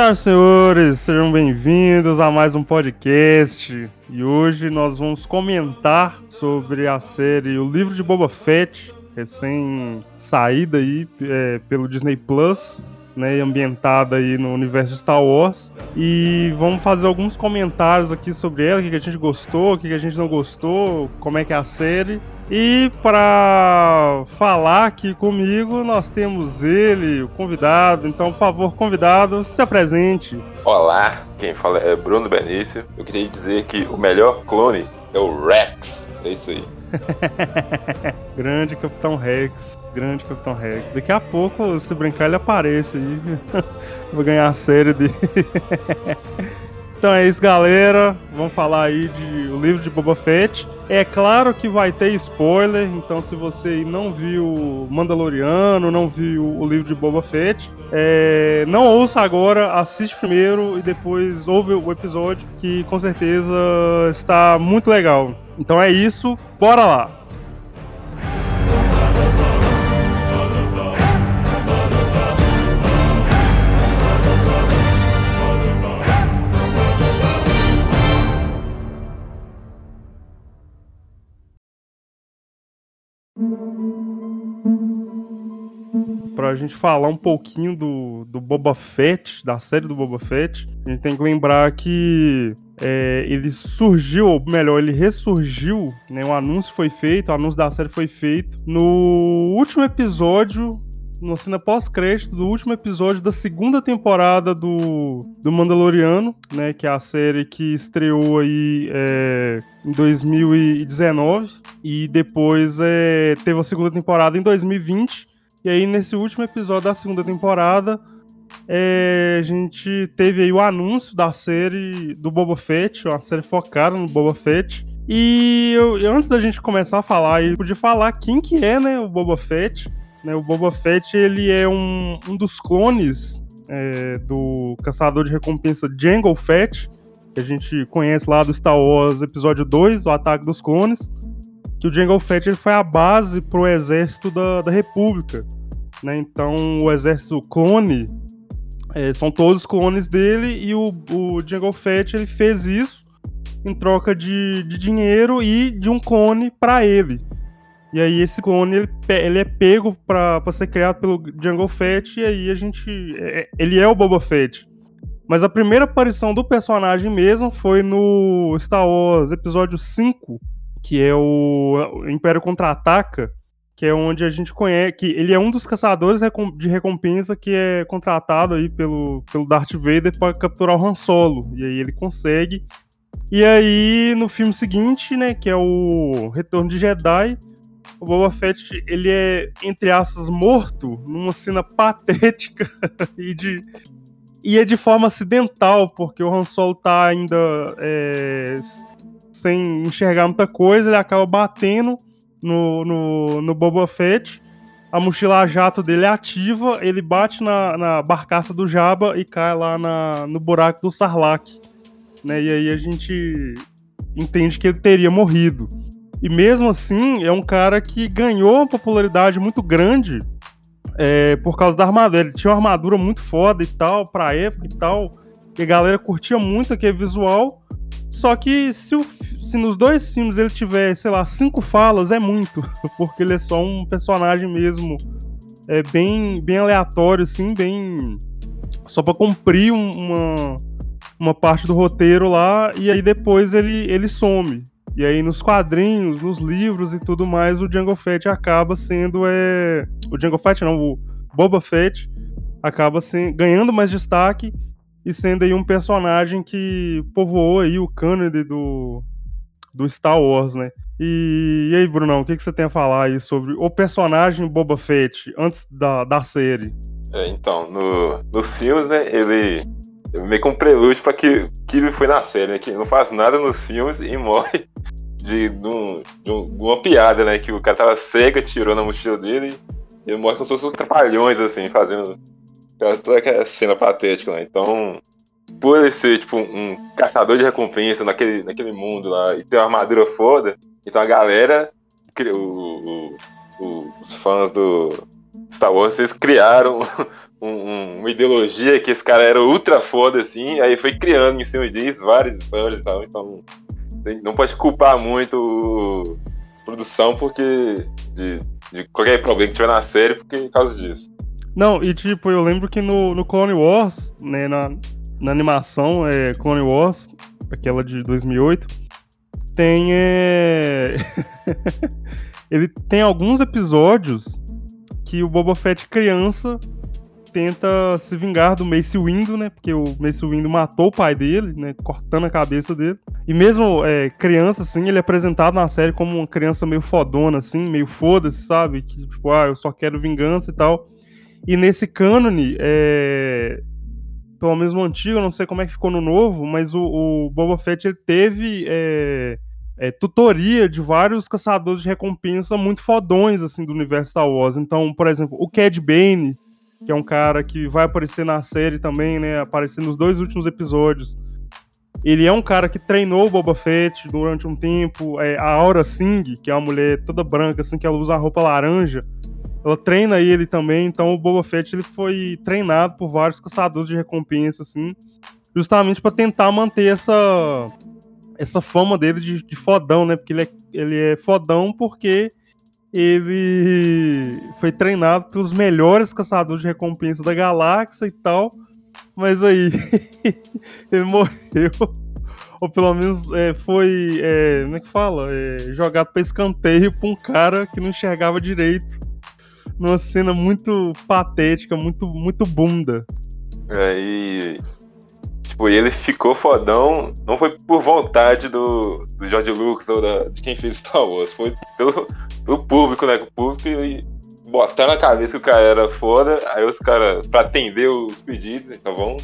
Senhoras e senhores, sejam bem-vindos a mais um podcast. E hoje nós vamos comentar sobre a série O Livro de Boba Fett, recém saída aí é, pelo Disney Plus né, ambientada aí no universo de Star Wars. E vamos fazer alguns comentários aqui sobre ela, o que a gente gostou, o que a gente não gostou, como é que é a série. E para falar aqui comigo, nós temos ele, o convidado. Então, por favor, convidado, se apresente. Olá, quem fala é Bruno Benício. Eu queria dizer que o melhor clone é o Rex. É isso aí. grande Capitão Rex, grande Capitão Rex. Daqui a pouco, se brincar, ele aparece aí. Vou ganhar a série dele. então é isso, galera. Vamos falar aí de o livro de Boba Fett. É claro que vai ter spoiler, então se você não viu Mandaloriano, não viu o livro de Boba Fett, é, não ouça agora, assiste primeiro e depois ouve o episódio, que com certeza está muito legal. Então é isso, bora lá! Pra gente falar um pouquinho do, do Boba Fett, da série do Boba Fett, a gente tem que lembrar que é, ele surgiu, ou melhor, ele ressurgiu, né? O anúncio foi feito, o anúncio da série foi feito no último episódio no cena pós-crédito do último episódio da segunda temporada do, do Mandaloriano, né? Que é a série que estreou aí é, em 2019 e depois é, teve a segunda temporada em 2020. E aí, nesse último episódio da segunda temporada, é, a gente teve aí o anúncio da série do Boba Fett, uma série focada no Boba Fett. E eu, antes da gente começar a falar, eu podia falar quem que é, né, o Boba Fett. Né, o Boba Fett, ele é um, um dos clones é, do caçador de recompensa Jango Fett, que a gente conhece lá do Star Wars Episódio 2, o Ataque dos Clones. Que o Jango Fett ele foi a base pro exército da, da República. Né? Então, o exército clone é, são todos clones dele e o, o Jango Fett ele fez isso em troca de, de dinheiro e de um clone para ele. E aí esse clone ele, ele é pego para ser criado pelo Jango Fett e aí a gente é, ele é o Boba Fett. Mas a primeira aparição do personagem mesmo foi no Star Wars Episódio 5, que é o Império Contra-Ataca, que é onde a gente conhece que ele é um dos caçadores de recompensa que é contratado aí pelo, pelo Darth Vader para capturar o Han Solo. E aí ele consegue. E aí no filme seguinte, né, que é o Retorno de Jedi, o Boba Fett ele é entre aspas morto numa cena patética e de e é de forma acidental, porque o Han Solo tá ainda é, sem enxergar muita coisa, ele acaba batendo no, no, no Boba Fett. A mochila jato dele é ativa, ele bate na, na barcaça do Jabba e cai lá na, no buraco do Sarlacc. Né? E aí a gente entende que ele teria morrido. E mesmo assim, é um cara que ganhou uma popularidade muito grande é, por causa da armadura. Ele tinha uma armadura muito foda e tal, pra época e tal. E a galera curtia muito aquele visual. Só que se o se nos dois filmes ele tiver, sei lá, cinco falas, é muito. Porque ele é só um personagem mesmo. É bem, bem aleatório, assim, bem. Só pra cumprir uma, uma parte do roteiro lá. E aí depois ele, ele some. E aí nos quadrinhos, nos livros e tudo mais, o Django Fett acaba sendo. É... O Django Fett, não, o Boba Fett acaba ganhando mais destaque e sendo aí um personagem que povoou aí o cânone do, do Star Wars, né? E, e aí, Brunão, o que, que você tem a falar aí sobre o personagem Boba Fett antes da, da série? É, então, no, nos filmes, né, ele meio que um prelúdio pra que, ele foi na série, né? Que não faz nada nos filmes e morre de, de, um, de, um, uma piada, né? Que o cara tava cego, tirou na mochila dele e ele morre com seus trapalhões, assim, fazendo toda aquela cena patética, né? Então, por ele ser, tipo, um caçador de recompensa naquele, naquele mundo lá e ter uma armadura foda, então a galera, o, o, os fãs do Star Wars, eles criaram um, uma ideologia que esse cara era ultra foda, assim, aí foi criando em cima disso várias histórias e tal, então não pode culpar muito a produção porque de, de qualquer problema que tiver na série porque por causa disso. Não, e tipo, eu lembro que no, no Clone Wars, né, na, na animação é, Clone Wars, aquela de 2008, tem. É... ele tem alguns episódios que o Boba Fett criança tenta se vingar do Mace Windu, né? Porque o Mace Windu matou o pai dele, né? Cortando a cabeça dele. E mesmo é, criança, assim, ele é apresentado na série como uma criança meio fodona, assim, meio foda-se, sabe? Que, tipo, ah, eu só quero vingança e tal. E nesse cânone, é... pelo menos no antigo, não sei como é que ficou no novo, mas o, o Boba Fett ele teve é... É, tutoria de vários caçadores de recompensa muito fodões, assim, do universo Star Wars. Então, por exemplo, o Cad Bane, que é um cara que vai aparecer na série também, né? Aparecer nos dois últimos episódios. Ele é um cara que treinou o Boba Fett durante um tempo. É, a Aura Singh, que é uma mulher toda branca, assim, que ela usa a roupa laranja ela treina ele também, então o Boba Fett ele foi treinado por vários caçadores de recompensa, assim, justamente para tentar manter essa essa fama dele de, de, fodão, né? Porque ele é, ele é fodão porque ele foi treinado pelos melhores caçadores de recompensa da galáxia e tal, mas aí ele morreu. Ou pelo menos é, foi, é, como é que fala? É, jogado para escanteio pra um cara que não enxergava direito numa cena muito patética, muito, muito bunda. É, e. Tipo, ele ficou fodão, não foi por vontade do, do George Lucas ou da, de quem fez Star Wars, foi pelo, pelo público, né? O público ele botar na cabeça que o cara era foda, aí os caras, pra atender os pedidos, então vão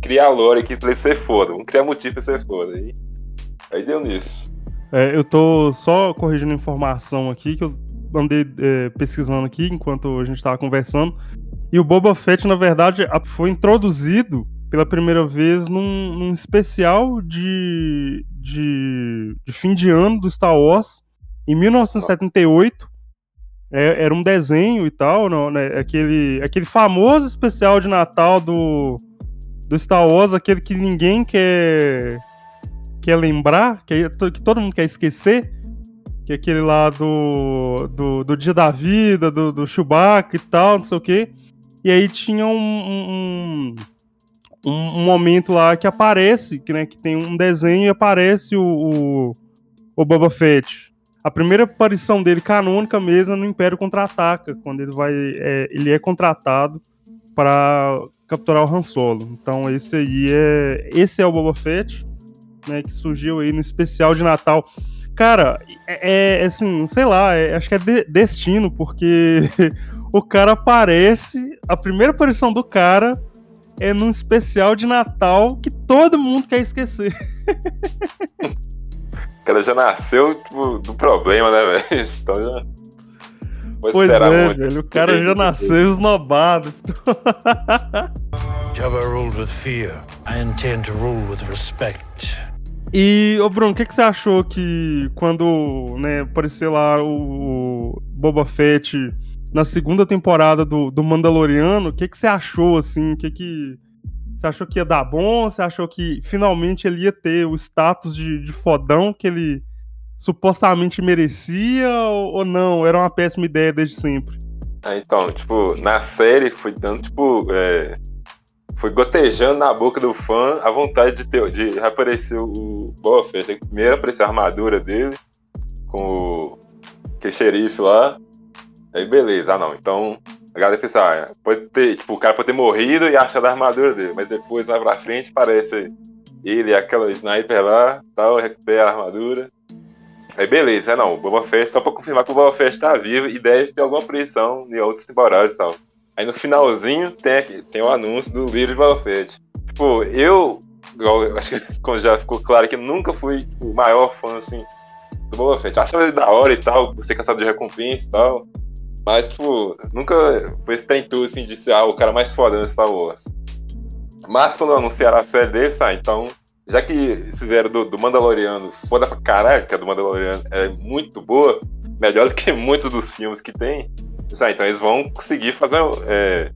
criar lore aqui pra ele ser foda, vamos criar motivo pra ser foda. Aí, aí deu nisso. É, eu tô só corrigindo informação aqui, que eu andei é, pesquisando aqui enquanto a gente estava conversando. E o Boba Fett, na verdade, foi introduzido pela primeira vez num, num especial de, de, de, fim de ano do Star Wars, em 1978. É, era um desenho e tal, não, né, aquele, aquele famoso especial de Natal do, do Star Wars, aquele que ninguém quer, quer lembrar, que, que todo mundo quer esquecer que é aquele lá do, do, do Dia da Vida, do, do Chewbacca e tal, não sei o quê. E aí tinha um, um, um, um momento lá que aparece, que, né, que tem um desenho e aparece o, o, o Boba Fett. A primeira aparição dele canônica mesmo é no Império Contra-Ataca, quando ele vai. É, ele é contratado para capturar o Han Solo. Então esse aí é. Esse é o Boba Fett, né? Que surgiu aí no especial de Natal. Cara, é, é assim, sei lá, é, acho que é de, destino, porque o cara aparece, a primeira aparição do cara é num especial de Natal que todo mundo quer esquecer. o cara já nasceu tipo, do problema, né, velho? Então já. Vou pois esperar é, muito. Velho, o cara já nasceu esnobado. Jabba ruled with fear. I intend to rule with respect. E, ô Bruno, o que, que você achou que quando né, apareceu lá o Boba Fett na segunda temporada do, do Mandaloriano, o que, que você achou, assim? O que que... Você achou que ia dar bom? Você achou que finalmente ele ia ter o status de, de fodão que ele supostamente merecia ou, ou não? Era uma péssima ideia desde sempre? Ah, então, tipo, na série foi dando, tipo, é foi gotejando na boca do fã a vontade de, ter, de reaparecer o Boba Fett. Primeiro apareceu a armadura dele, com o que xerife lá. Aí beleza, ah não. Então a galera pensa, ah, pode ter, tipo, o cara pode ter morrido e achar a armadura dele, mas depois lá pra frente parece ele aquela sniper lá, tal, recupera a armadura. Aí beleza, ah não, o Boba Fett, só pra confirmar que o Boba Fett tá vivo e deve ter alguma pressão em outras temporadas e tal. Aí no finalzinho tem, tem o anúncio do livro de Boba Fett. Tipo, eu, eu acho que como já ficou claro que eu nunca fui o maior fã, assim, do Boba Fett. Achava ele da hora e tal, ser caçado de recompensa e tal. Mas, tipo, nunca foi esse trem assim, de ser ah, o cara mais foda no Star Wars. Mas quando anunciaram a série dele, ah, então, já que fizeram do, do Mandaloriano foda pra caralho, que a do Mandaloriano é muito boa, melhor do que muitos dos filmes que tem, ah, então eles vão conseguir fazer. É,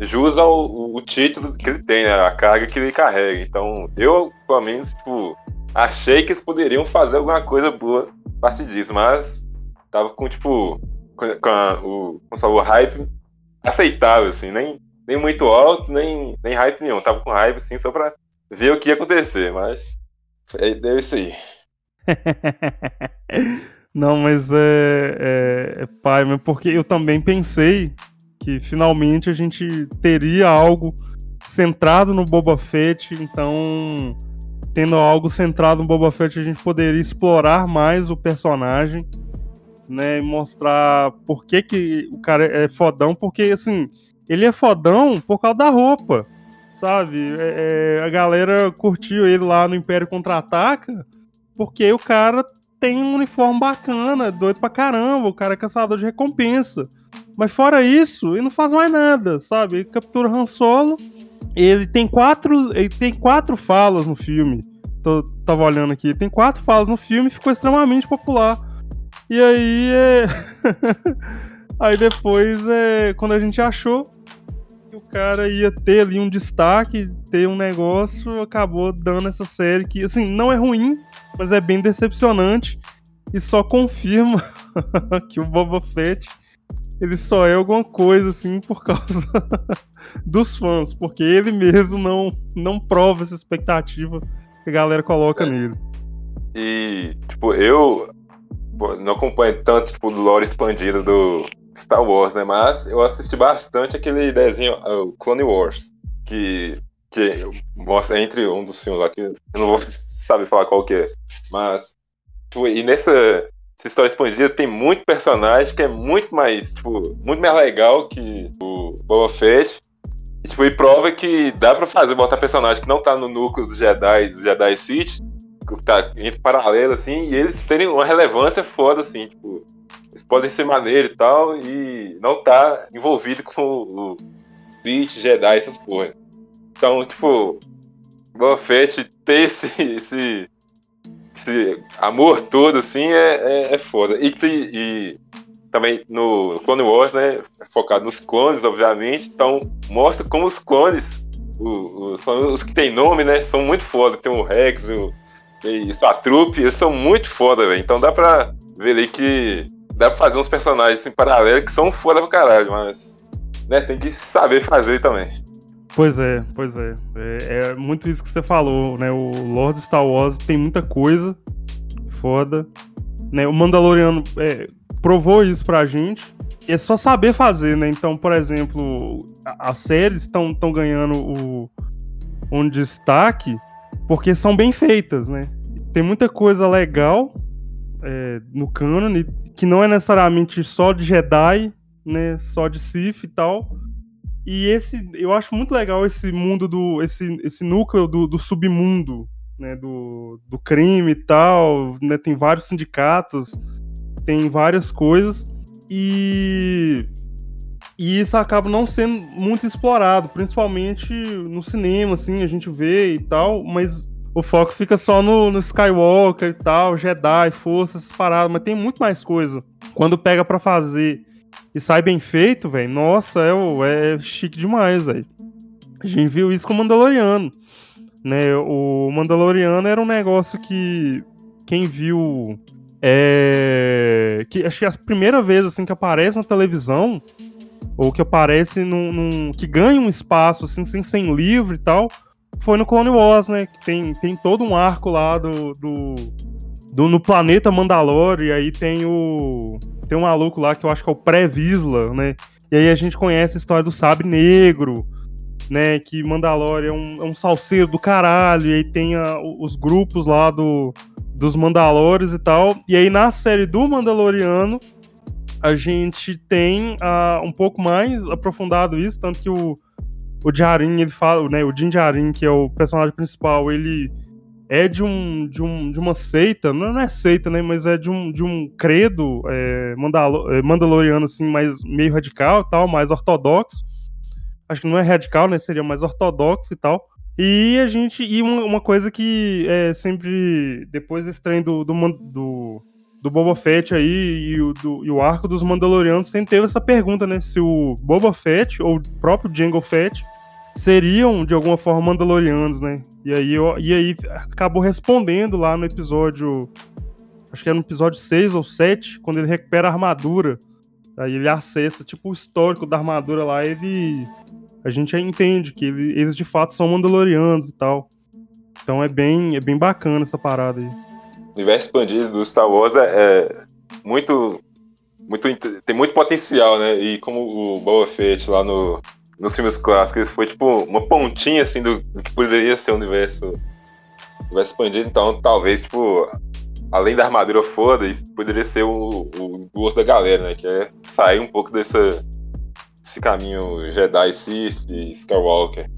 jus ao o título que ele tem, né? A carga que ele carrega. Então, eu, pelo menos, tipo, achei que eles poderiam fazer alguma coisa boa a partir disso, mas tava com, tipo, com, a, o, com o hype aceitável, assim, nem, nem muito alto, nem, nem hype nenhum. Tava com hype, assim, só pra ver o que ia acontecer, mas é, deu isso aí. Não, mas é, é, é pai, porque eu também pensei que finalmente a gente teria algo centrado no Boba Fett, então tendo algo centrado no Boba Fett a gente poderia explorar mais o personagem, né, e mostrar por que que o cara é fodão, porque assim, ele é fodão por causa da roupa, sabe? É, é, a galera curtiu ele lá no Império Contra-Ataca, porque o cara tem um uniforme bacana, doido pra caramba, o cara é caçador de recompensa. Mas fora isso, ele não faz mais nada, sabe? Ele captura Han Solo. Ele tem quatro, ele tem quatro falas no filme. Tô, tava olhando aqui. Tem quatro falas no filme e ficou extremamente popular. E aí é... aí depois é quando a gente achou que o cara ia ter ali um destaque, ter um negócio, acabou dando essa série que assim, não é ruim, mas é bem decepcionante e só confirma que o Boba Fett ele só é alguma coisa assim por causa dos fãs, porque ele mesmo não, não prova essa expectativa que a galera coloca é. nele. E, tipo, eu não acompanho tanto, tipo, o lore expandido do Star Wars, né? Mas eu assisti bastante aquele desenho, o Clone Wars, que, que mostra entre um dos filmes lá, que eu não vou saber falar qual que é, mas, tipo, e nessa essa história expandida tem muito personagem que é muito mais, tipo, muito mais legal que o Boba Fett. E, tipo, e prova que dá pra fazer, botar personagem que não tá no núcleo dos Jedi, dos Jedi City, que tá entre paralelo, assim, e eles terem uma relevância foda, assim, tipo, eles podem ser maneiros e tal, e não tá envolvido com o Sith, Jedi, essas porras. Então, tipo, Boba Fett ter esse, esse esse amor todo, assim, é, é, é foda. E, e, também no Clone Wars, né, é focado nos clones, obviamente, então mostra como os clones, os, os, os que tem nome, né, são muito foda. Tem o Rex, o, e trupe, eles são muito foda, velho. Então dá pra ver ali que dá pra fazer uns personagens assim, paralelos que são foda pra caralho, mas né, tem que saber fazer também. Pois é, pois é. é. é. muito isso que você falou, né? O Lord Star Wars tem muita coisa foda. Né? O Mandaloriano é, provou isso pra gente. E é só saber fazer, né? Então, por exemplo, as séries estão ganhando o, um destaque porque são bem feitas, né? Tem muita coisa legal é, no canon que não é necessariamente só de Jedi, né? Só de Sith e tal e esse, eu acho muito legal esse mundo do, esse, esse núcleo do, do submundo, né, do, do crime e tal, né, tem vários sindicatos, tem várias coisas e e isso acaba não sendo muito explorado, principalmente no cinema, assim, a gente vê e tal, mas o foco fica só no, no Skywalker e tal, Jedi, forças, paradas, mas tem muito mais coisa. Quando pega para fazer e sai bem feito, velho, nossa, é, é chique demais, velho. A gente viu isso com o Mandaloriano. Né? O Mandaloriano era um negócio que quem viu. É, que acho que é a primeira vez assim que aparece na televisão, ou que aparece num, num, que ganha um espaço assim, sem ser em livro e tal, foi no Clone Wars, né? Que tem, tem todo um arco lá do, do, do no planeta Mandalore, e aí tem o tem um maluco lá que eu acho que é o pré-Visla, né? E aí a gente conhece a história do Sabre Negro, né? Que Mandalorian é um, é um salseiro do caralho. E aí tem a, os grupos lá do, dos Mandalores e tal. E aí na série do Mandaloriano, a gente tem uh, um pouco mais aprofundado isso, tanto que o, o Jarin, ele fala, né? O Din Djarin, que é o personagem principal, ele é de um, de um de uma seita, não é seita, né, mas é de um, de um credo é, mandalo, é, mandaloriano assim, mais meio radical, tal, mais ortodoxo. Acho que não é radical, né, seria mais ortodoxo e tal. E a gente e uma, uma coisa que é sempre depois desse trem do, do, do do Boba Fett aí e o, do, e o arco dos Mandalorianos sempre teve essa pergunta, né? Se o Boba Fett ou o próprio Jango Fett seriam, de alguma forma, Mandalorianos, né? E aí, eu, e aí acabou respondendo lá no episódio. Acho que é no episódio 6 ou 7, quando ele recupera a armadura. Aí ele acessa, tipo, o histórico da armadura lá, ele. A gente entende que ele, eles de fato são Mandalorianos e tal. Então é bem, é bem bacana essa parada aí. Universo expandido do Star Wars é, é muito, muito. tem muito potencial, né? E como o Boba Fett lá no, nos filmes clássicos foi tipo uma pontinha assim do, do que poderia ser o universo, o universo expandido, então talvez, tipo, além da armadura foda, isso poderia ser o, o gosto da galera, né? Que é sair um pouco desse esse caminho Jedi, Sith e Skywalker.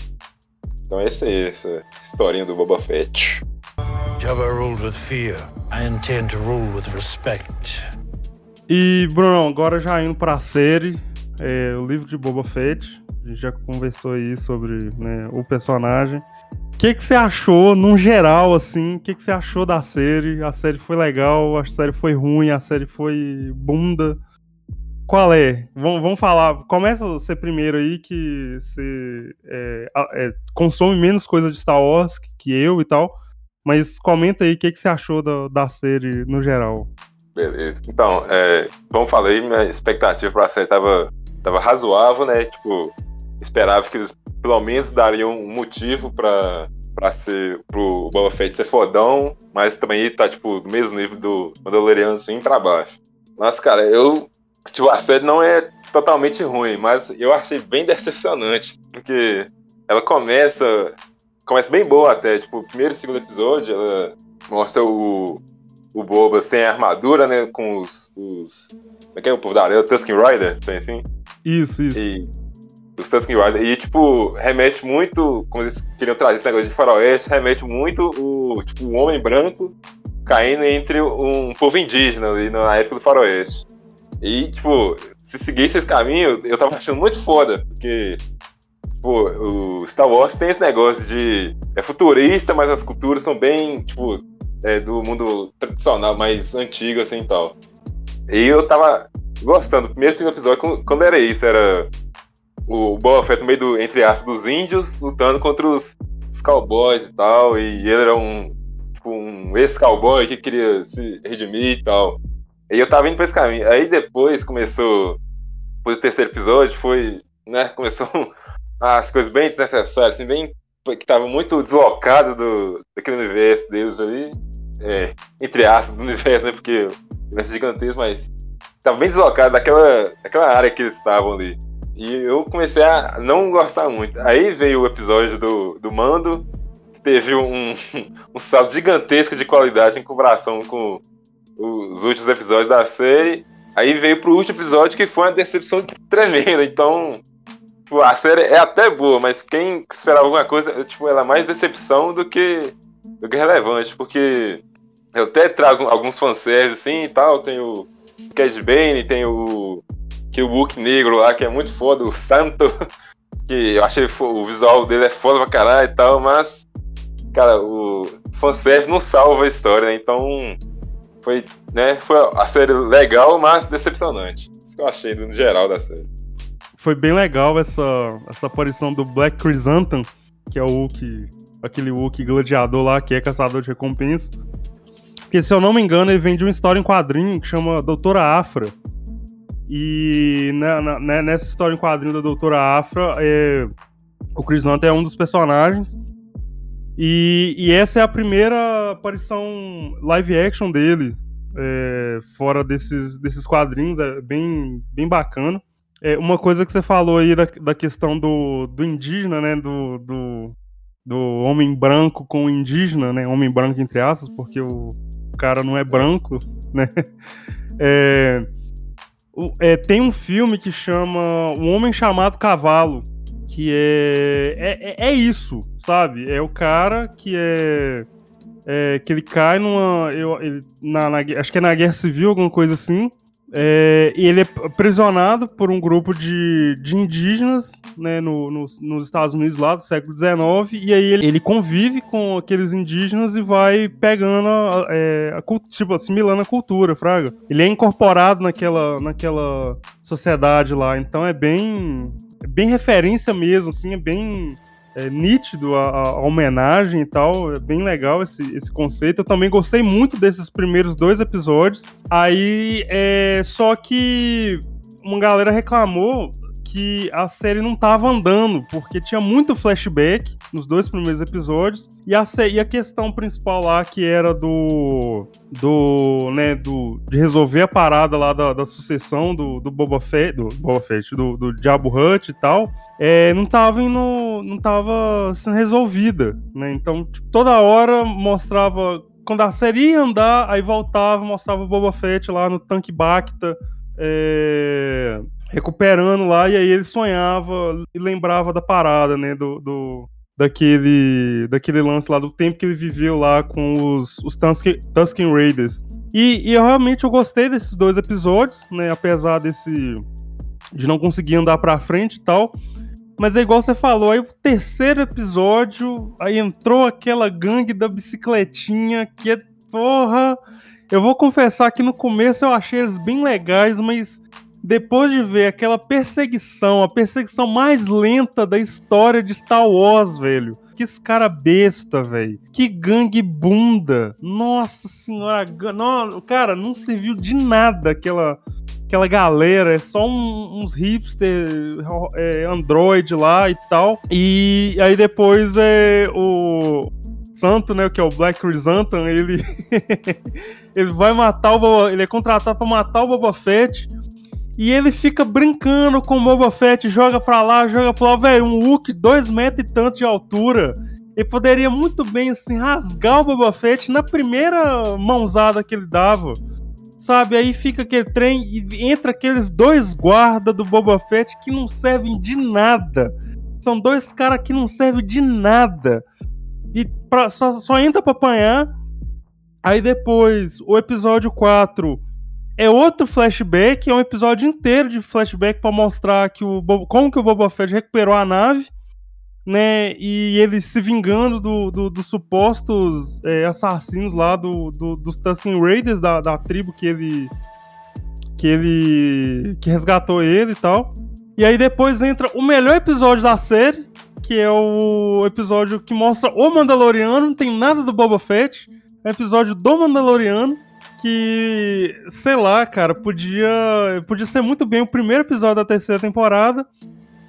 Então essa é essa historinha do Boba Fett. Jabba ruled with fear. I intend to rule with respect. E, Bruno, agora já indo pra série, é, o livro de Boba Fett. A gente já conversou aí sobre né, o personagem. O que, que você achou, num geral, assim? O que, que você achou da série? A série foi legal, a série foi ruim, a série foi bunda. Qual é? Vamos, vamos falar. Começa você primeiro aí, que você é, é, consome menos coisa de Star Wars que eu e tal. Mas comenta aí o que, que você achou da, da série no geral. Beleza. Então, é, como falei, minha expectativa pra série tava, tava razoável, né? Tipo, esperava que eles pelo menos dariam um motivo para para ser pro Boba Fett ser fodão, mas também tá tipo no mesmo nível do Mandaloriano assim para baixo. Mas cara, eu tipo a série não é totalmente ruim, mas eu achei bem decepcionante, porque ela começa começa bem boa até, tipo, o primeiro e segundo episódio, ela mostra o o Boba sem armadura, né, com os, os como é que é o povo da areia, o Tusken Rider, tem assim? Isso, isso. E os Tusken Rider. E, tipo, remete muito, como eles queriam trazer esse negócio de faroeste, remete muito o, tipo, o homem branco caindo entre um povo indígena ali na época do faroeste. E, tipo, se seguisse esse caminho, eu tava achando muito foda, porque, tipo, o Star Wars tem esse negócio de... É futurista, mas as culturas são bem, tipo, é, do mundo tradicional, mais antigo, assim, e tal. E eu tava gostando. O primeiro segundo episódio, quando era isso, era o Boba Fett no meio do, entre aspas, dos índios, lutando contra os, os cowboys e tal, e ele era um, tipo, um ex-cowboy que queria se redimir e tal. E eu tava indo pra esse caminho. Aí depois começou, depois do terceiro episódio, foi, né, começou as coisas bem desnecessárias, assim, bem, que tava muito deslocado do, daquele universo deles ali, é, entre aspas, do universo, né, porque o universo é gigantesco, mas tava bem deslocado daquela, daquela área que eles estavam ali. E eu comecei a não gostar muito. Aí veio o episódio do, do Mando, que teve um, um salto gigantesco de qualidade em comparação com os últimos episódios da série. Aí veio pro último episódio que foi uma decepção tremenda. Então, tipo, a série é até boa, mas quem esperava alguma coisa, tipo, ela é mais decepção do que, do que relevante, porque eu até trago alguns fanservices assim e tal. Tem o Cad Bane, tem o que o negro lá, que é muito foda, o Santo, que eu achei o visual dele é foda pra caralho e tal, mas, cara, o fanservice não salva a história, né? Então, foi, né, foi a série legal, mas decepcionante. Isso que eu achei no geral da série. Foi bem legal essa, essa aparição do Black Chrysanthemum, que é o Hulk, aquele Hulk gladiador lá, que é caçador de recompensa. Porque, se eu não me engano, ele vem de uma história em quadrinho que chama Doutora Afra, e na, na, né, nessa história em quadrinho da Doutora Afra, é, o Chris Hunter é um dos personagens. E, e, essa é a primeira aparição live action dele, é, fora desses, desses quadrinhos, é bem, bem bacana. É, uma coisa que você falou aí da, da questão do, do indígena, né, do, do, do homem branco com indígena, né, homem branco entre aspas, porque o cara não é branco, né, é, é, tem um filme que chama Um Homem Chamado Cavalo, que é, é, é, é isso, sabe? É o cara que é, é que ele cai numa, eu, ele, na, na, acho que é na Guerra Civil, alguma coisa assim, É, e ele é aprisionado por um grupo de, de indígenas né, no, no, nos Estados Unidos lá do século XIX, e aí ele, ele convive com aqueles indígenas e vai pegando, a, é, a, tipo, assimilando a cultura, fraga. Ele é incorporado naquela, naquela sociedade lá, então é bem, é bem referência mesmo, assim, é bem é, nítido a, a, homenagem e tal. É bem legal esse, esse conceito. Eu também gostei muito desses primeiros dois episódios. Aí, é, só que uma galera reclamou que a série não tava andando, porque tinha muito flashback nos dois primeiros episódios, e a, e a questão principal lá, que era do. do. né, do. de resolver a parada lá da, da sucessão do, do Boba Fett, do Boba Fett, do, do Diabo Hutt e tal, é, não tava indo. não tava sendo resolvida, né? Então, tipo, toda hora mostrava. Quando a série ia andar, aí voltava, mostrava o Boba Fett lá no tanque Bacta. É, recuperando lá, e aí ele sonhava e lembrava da parada, né? Do, do, daquele, daquele lance lá, do tempo que ele viveu lá com os, os Tusken, Raiders. E, e eu realmente eu gostei desses dois episódios, né? Apesar desse. de não conseguir andar pra frente e tal. Mas é igual você falou, aí o terceiro episódio, aí entrou aquela gangue da bicicletinha que é. Porra! Eu vou confessar que no começo eu achei eles bem legais, mas depois de ver aquela perseguição, a perseguição mais lenta da história de Star Wars, velho. Que cara besta, velho. Que gangue bunda. Nossa senhora. Não, cara, não serviu de nada aquela aquela galera, é só um, uns hipster é, android lá e tal. E aí depois é o Santo, né, que é o Black Chrysanthemum, ele ele vai matar o Boba, ele é contratado para matar o Boba Fett. E ele fica brincando com o Boba Fett, joga pra lá, joga pra lá, velho, um Hulk dois metros e tanto de altura. Ele poderia muito bem, assim, rasgar o Boba Fett na primeira mãozada que ele dava. Sabe? Aí fica aquele trem e entra aqueles dois guardas do Boba Fett que não servem de nada. São dois caras que não servem de nada. E pra, só, só entra pra apanhar. Aí depois, o episódio 4 é outro flashback, é um episódio inteiro de flashback para mostrar que o como que o Boba Fett recuperou a nave, né? E ele se vingando dos do, do supostos é, assassinos lá do, do, dos Tusken Raiders da, da tribo que ele que ele que resgatou ele e tal. E aí depois entra o melhor episódio da série, que é o episódio que mostra o Mandaloriano, não tem nada do Boba Fett, é episódio do Mandaloriano que, sei lá, cara, podia, podia ser muito bem o primeiro episódio da terceira temporada.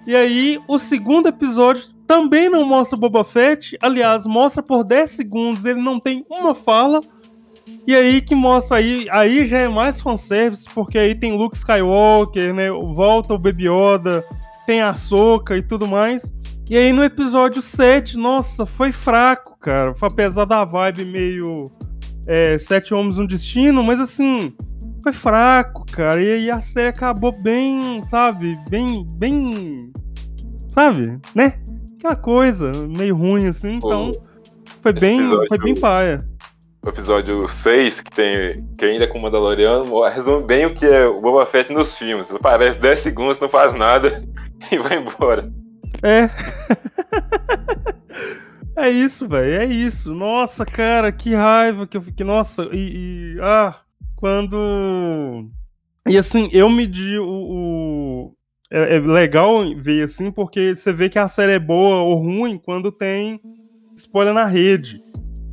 E aí, o segundo episódio também não mostra Boba Fett. Aliás, mostra por 10 segundos, ele não tem uma fala. E aí que mostra aí, aí já é mais fanservice, porque aí tem Luke Skywalker, né? Volta o Baby Yoda, tem a Soca e tudo mais. E aí no episódio 7, nossa, foi fraco, cara. Apesar da vibe meio é, Sete Homens um Destino, mas assim, foi fraco, cara. E, e a série acabou bem, sabe? Bem, bem. Sabe? Né? Aquela coisa meio ruim, assim. Então, foi bem, episódio, foi bem paia. O episódio 6, que tem que ainda é com o Mandaloriano, resume bem o que é o Boba Fett nos filmes. Aparece 10 segundos, não faz nada e vai embora. É. É isso, velho. É isso. Nossa, cara, que raiva que eu fiquei. Nossa, e. e ah, quando. E assim, eu medi o. o... É, é, legal ver assim, porque você vê que a série é boa ou ruim quando tem spoiler na rede,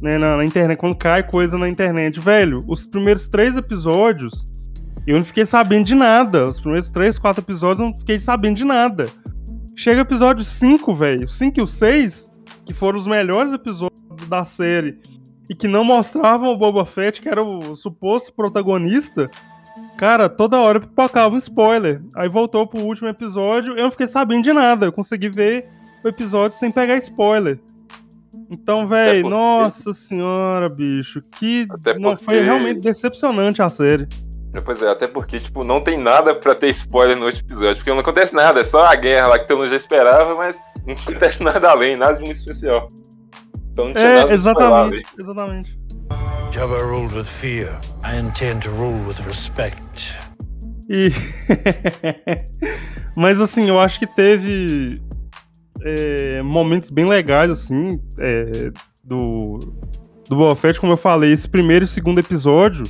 né? Na, na internet, quando cai coisa na internet. Velho, os primeiros três episódios eu não fiquei sabendo de nada. Os primeiros três, quatro episódios eu não fiquei sabendo de nada. Chega o episódio 5, velho. 5 e o 6, que foram os melhores episódios da série e que não mostravam o Boba Fett, que era o suposto protagonista, cara, toda hora pipocava um spoiler. Aí voltou pro último episódio, eu não fiquei sabendo de nada, eu consegui ver o episódio sem pegar spoiler. Então, velho, nossa senhora, bicho, que porque... não, foi realmente decepcionante a série. Pois é, até porque, tipo, não tem nada pra ter spoiler no último episódio, porque não acontece nada, é só a guerra lá que todo mundo já esperava, mas não acontece nada além, nada de muito especial. Então não tinha é, nada exatamente, exatamente. Jabba ruled with fear. I intend to rule with respect. E. Mas assim, eu acho que teve é, momentos bem legais, assim, é, do, do Boba Fett, como eu falei, esse primeiro e segundo episódio,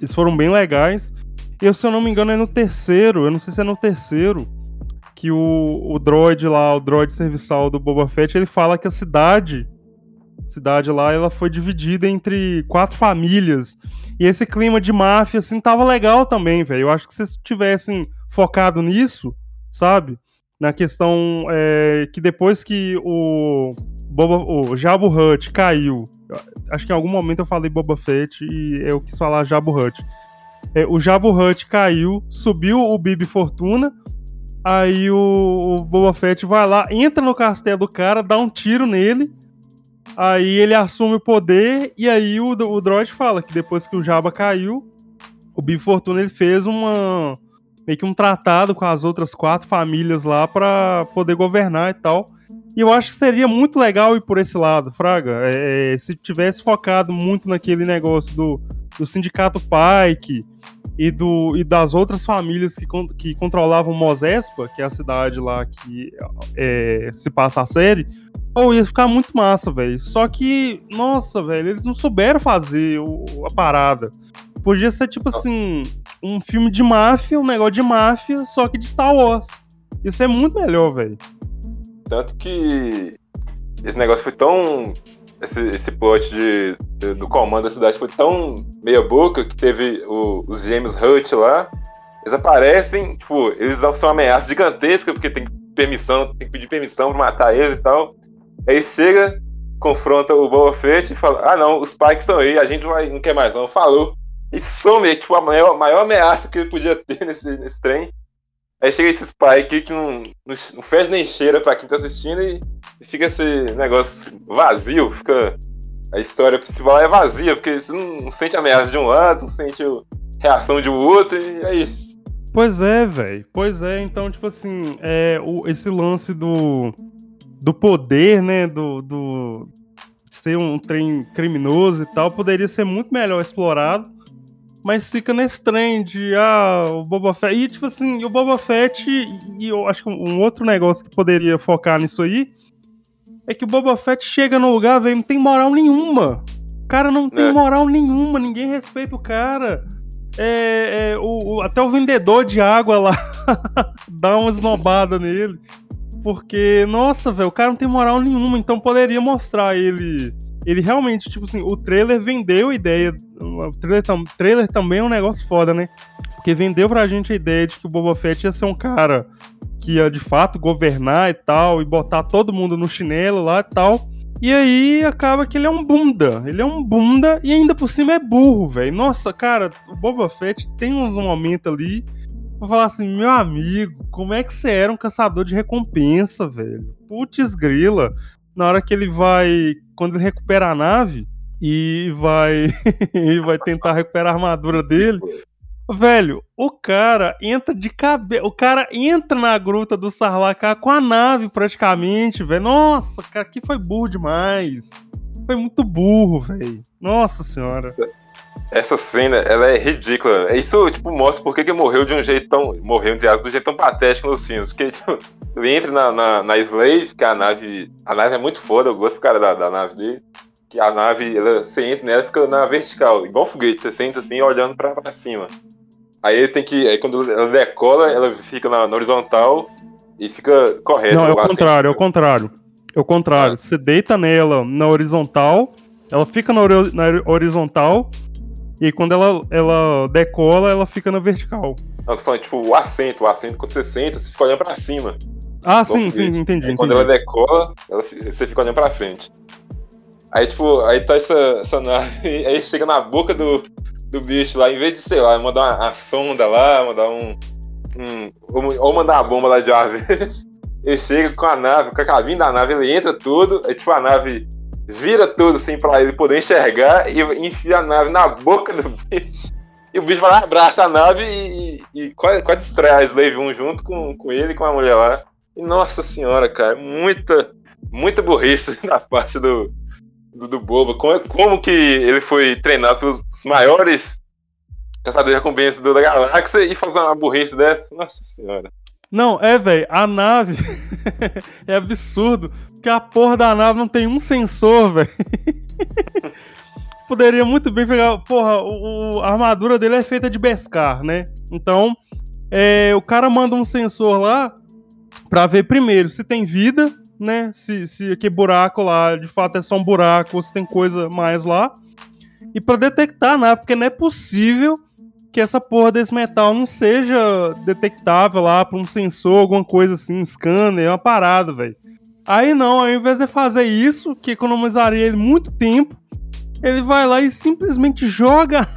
eles foram bem legais. E se eu não me engano, é no terceiro, eu não sei se é no terceiro, que o, o droid lá, o droid serviçal do Boba Fett, ele fala que a cidade, cidade lá, ela foi dividida entre quatro famílias. E esse clima de máfia, assim, tava legal também, velho. Eu acho que se vocês tivessem focado nisso, sabe? Na questão é, que depois que o, Boba, o Jabba Hutt caiu, acho que em algum momento eu falei Boba Fett e eu quis falar Jabba Hutt. É, o Jabba Hutt caiu, subiu o Bibi Fortuna, Aí o, o Boba Fett vai lá, entra no castelo do cara, dá um tiro nele. Aí ele assume o poder. E aí o, o droid fala que depois que o Jabba caiu, o Bib Fortuna ele fez uma. meio que um tratado com as outras quatro famílias lá para poder governar e tal. E eu acho que seria muito legal ir por esse lado, Fraga. É, é se tivesse focado muito naquele negócio do, do sindicato Pike e, do, e das outras famílias que, que controlavam Mosespa, que é a cidade lá que é, se passa a série, ou ia ficar muito massa, velho. Só que, nossa, velho, eles não souberam fazer o, a parada. Podia ser tipo assim, um filme de máfia, um negócio de máfia, só que de Star Wars. Isso é muito melhor, velho. Tanto que esse negócio foi tão esse, esse plot de, de, do comando da cidade foi tão meia boca que teve o, os gêmeos Hut lá. Eles aparecem, tipo, eles são uma ameaça gigantesca, porque tem permissão, tem que pedir permissão pra matar eles e tal. Aí chega, confronta o Boba Fett e fala: Ah não, os Pikes estão aí, a gente vai, não quer mais não, falou. E some, é tipo a maior, maior ameaça que ele podia ter nesse, nesse trem. Aí chega esse Spike que não, não, fez nem cheira pra quem tá assistindo e fica esse negócio vazio, fica. A história principal é vazia, porque você não, não sente ameaça de um lado, não sente reação de um outro, e é isso. Pois é, velho. Pois é, então, tipo assim, é, o, esse lance do, do poder, né, do, do ser um trem criminoso e tal, poderia ser muito melhor explorado mas fica nesse trem de, ah, o Boba Fett. E, tipo assim, o Boba Fett, e eu acho que um outro negócio que poderia focar nisso aí, é que o Boba Fett chega no lugar, velho, não tem moral nenhuma. O cara não tem é. moral nenhuma, ninguém respeita o cara. É, é o, o, até o vendedor de água lá dá uma esnobada nele. Porque, nossa, velho, o cara não tem moral nenhuma, então poderia mostrar ele ele realmente, tipo assim, o trailer vendeu a ideia. O trailer, tam, trailer também é um negócio foda, né? Porque vendeu pra gente a ideia de que o Boba Fett ia ser um cara que ia de fato governar e tal, e botar todo mundo no chinelo lá e tal. E aí acaba que ele é um bunda. Ele é um bunda e ainda por cima é burro, velho. Nossa, cara, o Boba Fett tem uns momentos ali pra falar assim, meu amigo, como é que você era um caçador de recompensa, velho? Putz grila na hora que ele vai. Quando ele recupera a nave e vai. e vai tentar recuperar a armadura dele. Velho, o cara entra de cabeça. O cara entra na gruta do Sarlacc com a nave praticamente, velho. Nossa, cara, que foi burro demais. Foi muito burro, velho. Nossa senhora. Essa cena, ela é ridícula. Isso, tipo, mostra por que ele morreu de um jeito tão. Morreu, de um jeito tão patético nos filmes. Porque, tipo, ele entra na, na, na Slave, que a nave. A nave é muito foda, eu gosto cara da, da nave dele. Que a nave, ela, você entra nela fica na vertical, igual um foguete, você senta assim olhando pra, pra cima. Aí ele tem que. Aí quando ela decola, ela fica na, na horizontal e fica correta. Não, é o contrário, é o contrário. É o contrário. Ah. Você deita nela na horizontal, ela fica na, na horizontal e aí, quando ela, ela decola, ela fica na vertical. Não, tô falando, tipo, o assento. O assento, quando você senta, você fica olhando pra cima. Ah, sim, sim, entendi. entendi. Quando ela decola, ela, você fica olhando pra frente. Aí, tipo, aí tá essa, essa nave, aí chega na boca do, do bicho lá, em vez de, sei lá, mandar uma, uma sonda lá, mandar um. um ou, ou, mandar uma bomba lá de uma vez, ele chega com a nave, com a cabine da nave, ele entra tudo, aí, tipo, a nave vira tudo assim pra ele poder enxergar e enfia a nave na boca do bicho. E o bicho vai lá, abraça a nave e, e, quase, quase distrai a Slave 1 junto com, com ele e com a mulher lá. E nossa senhora, cara, muita, muita burrice da parte do, do, do. Como, como que ele foi treinado pelos maiores caçador de recompensa da galáxia e fazer uma burrice dessa. Nossa senhora. Não, é, velho, a nave é absurdo que a porra da nave não tem um sensor, velho. Poderia muito bem pegar. Porra, o, o, a armadura dele é feita de Beskar, né? Então, é, o cara manda um sensor lá pra ver primeiro se tem vida, né? Se, se aquele buraco lá de fato é só um buraco ou se tem coisa mais lá. E para detectar, né? Porque não é possível que essa porra desse metal não seja detectável lá por um sensor, alguma coisa assim, um scanner, uma parada, velho. Aí não, ao invés de fazer isso, que economizaria ele muito tempo, ele vai lá e simplesmente joga.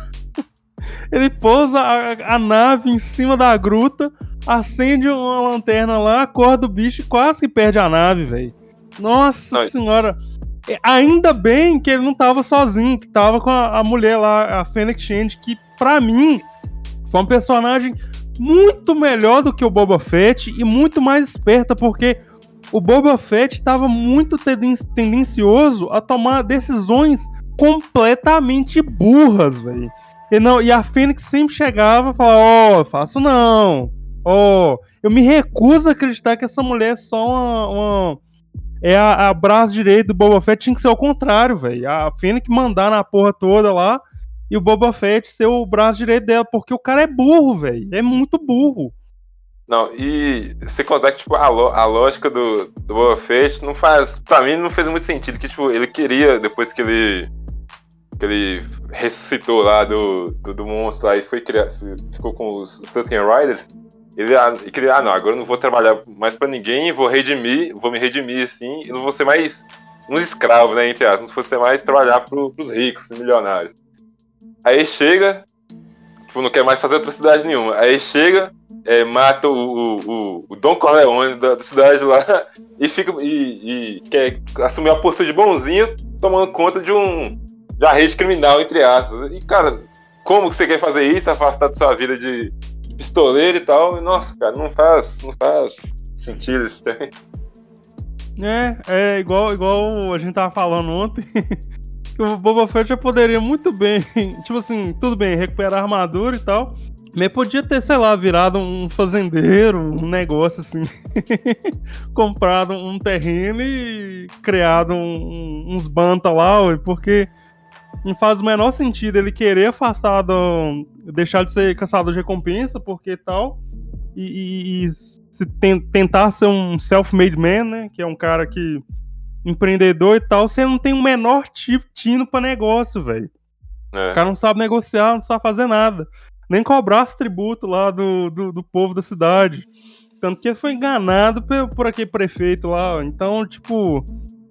ele pousa a, a, nave em cima da gruta, acende uma lanterna lá, acorda o bicho e quase que perde a nave, velho. Nossa Ai. senhora. Ainda bem que ele não tava sozinho, que tava com a, a mulher lá, a Fennec Shand, que pra mim foi um personagem muito melhor do que o Boba Fett e muito mais esperta, porque o Boba Fett estava muito tendencioso a tomar decisões completamente burras, velho. E, não, e a Fênix sempre chegava e falava: Ó, oh, faço não. Ó, oh, eu me recuso a acreditar que essa mulher é só uma. uma é a, a, braço direito do Boba Fett, tinha que ser o contrário, velho. A Fênix mandar na porra toda lá e o Boba Fett ser o braço direito dela, porque o cara é burro, velho. É muito burro. Não, e se contar que, tipo, a, a lógica do, do Boba Fett não faz. Pra mim, não fez muito sentido. Que, tipo, ele queria, depois que ele. que ele ressuscitou lá do, do, do monstro lá e foi ficou com os, os Tusken Riders. Ele, ah, ele queria, ah, não, agora eu não vou trabalhar mais pra ninguém, vou redimir, vou me redimir assim, e não vou ser mais um escravo, né, entre aspas, não vou ser mais trabalhar pro, pros ricos, milionários. Aí chega, tipo, não quer mais fazer atrocidade nenhuma. Aí chega, é, mata o, o, o, Dom Corleone da, da, cidade lá e fica e, e, quer assumir a postura de bonzinho, tomando conta de um uma rede criminal, entre aspas. E, cara, como que você quer fazer isso, afastar da sua vida de, pistoleiro e tal? Nossa, cara, não faz, não faz sentido isso também. É, é igual, igual a gente tava falando ontem. que o Boba Fett já poderia muito bem, tipo assim, tudo bem, recuperar a armadura e tal. Mas podia ter, sei lá, virado um fazendeiro, um negócio assim. Comprado um terreno e criado um, uns banta lá, porque não faz o menor sentido ele querer afastar do, deixar de ser caçador de recompensa, porque tal. E, e, e se tem, tentar ser um self-made man, né? Que é um cara que. empreendedor e tal, você não tem o menor tipo tino pra negócio, velho. É. O cara não sabe negociar, não sabe fazer nada nem cobrasse tributo lá do, do, do povo da cidade. Tanto que ele foi enganado por, por aquele prefeito lá. Então, tipo,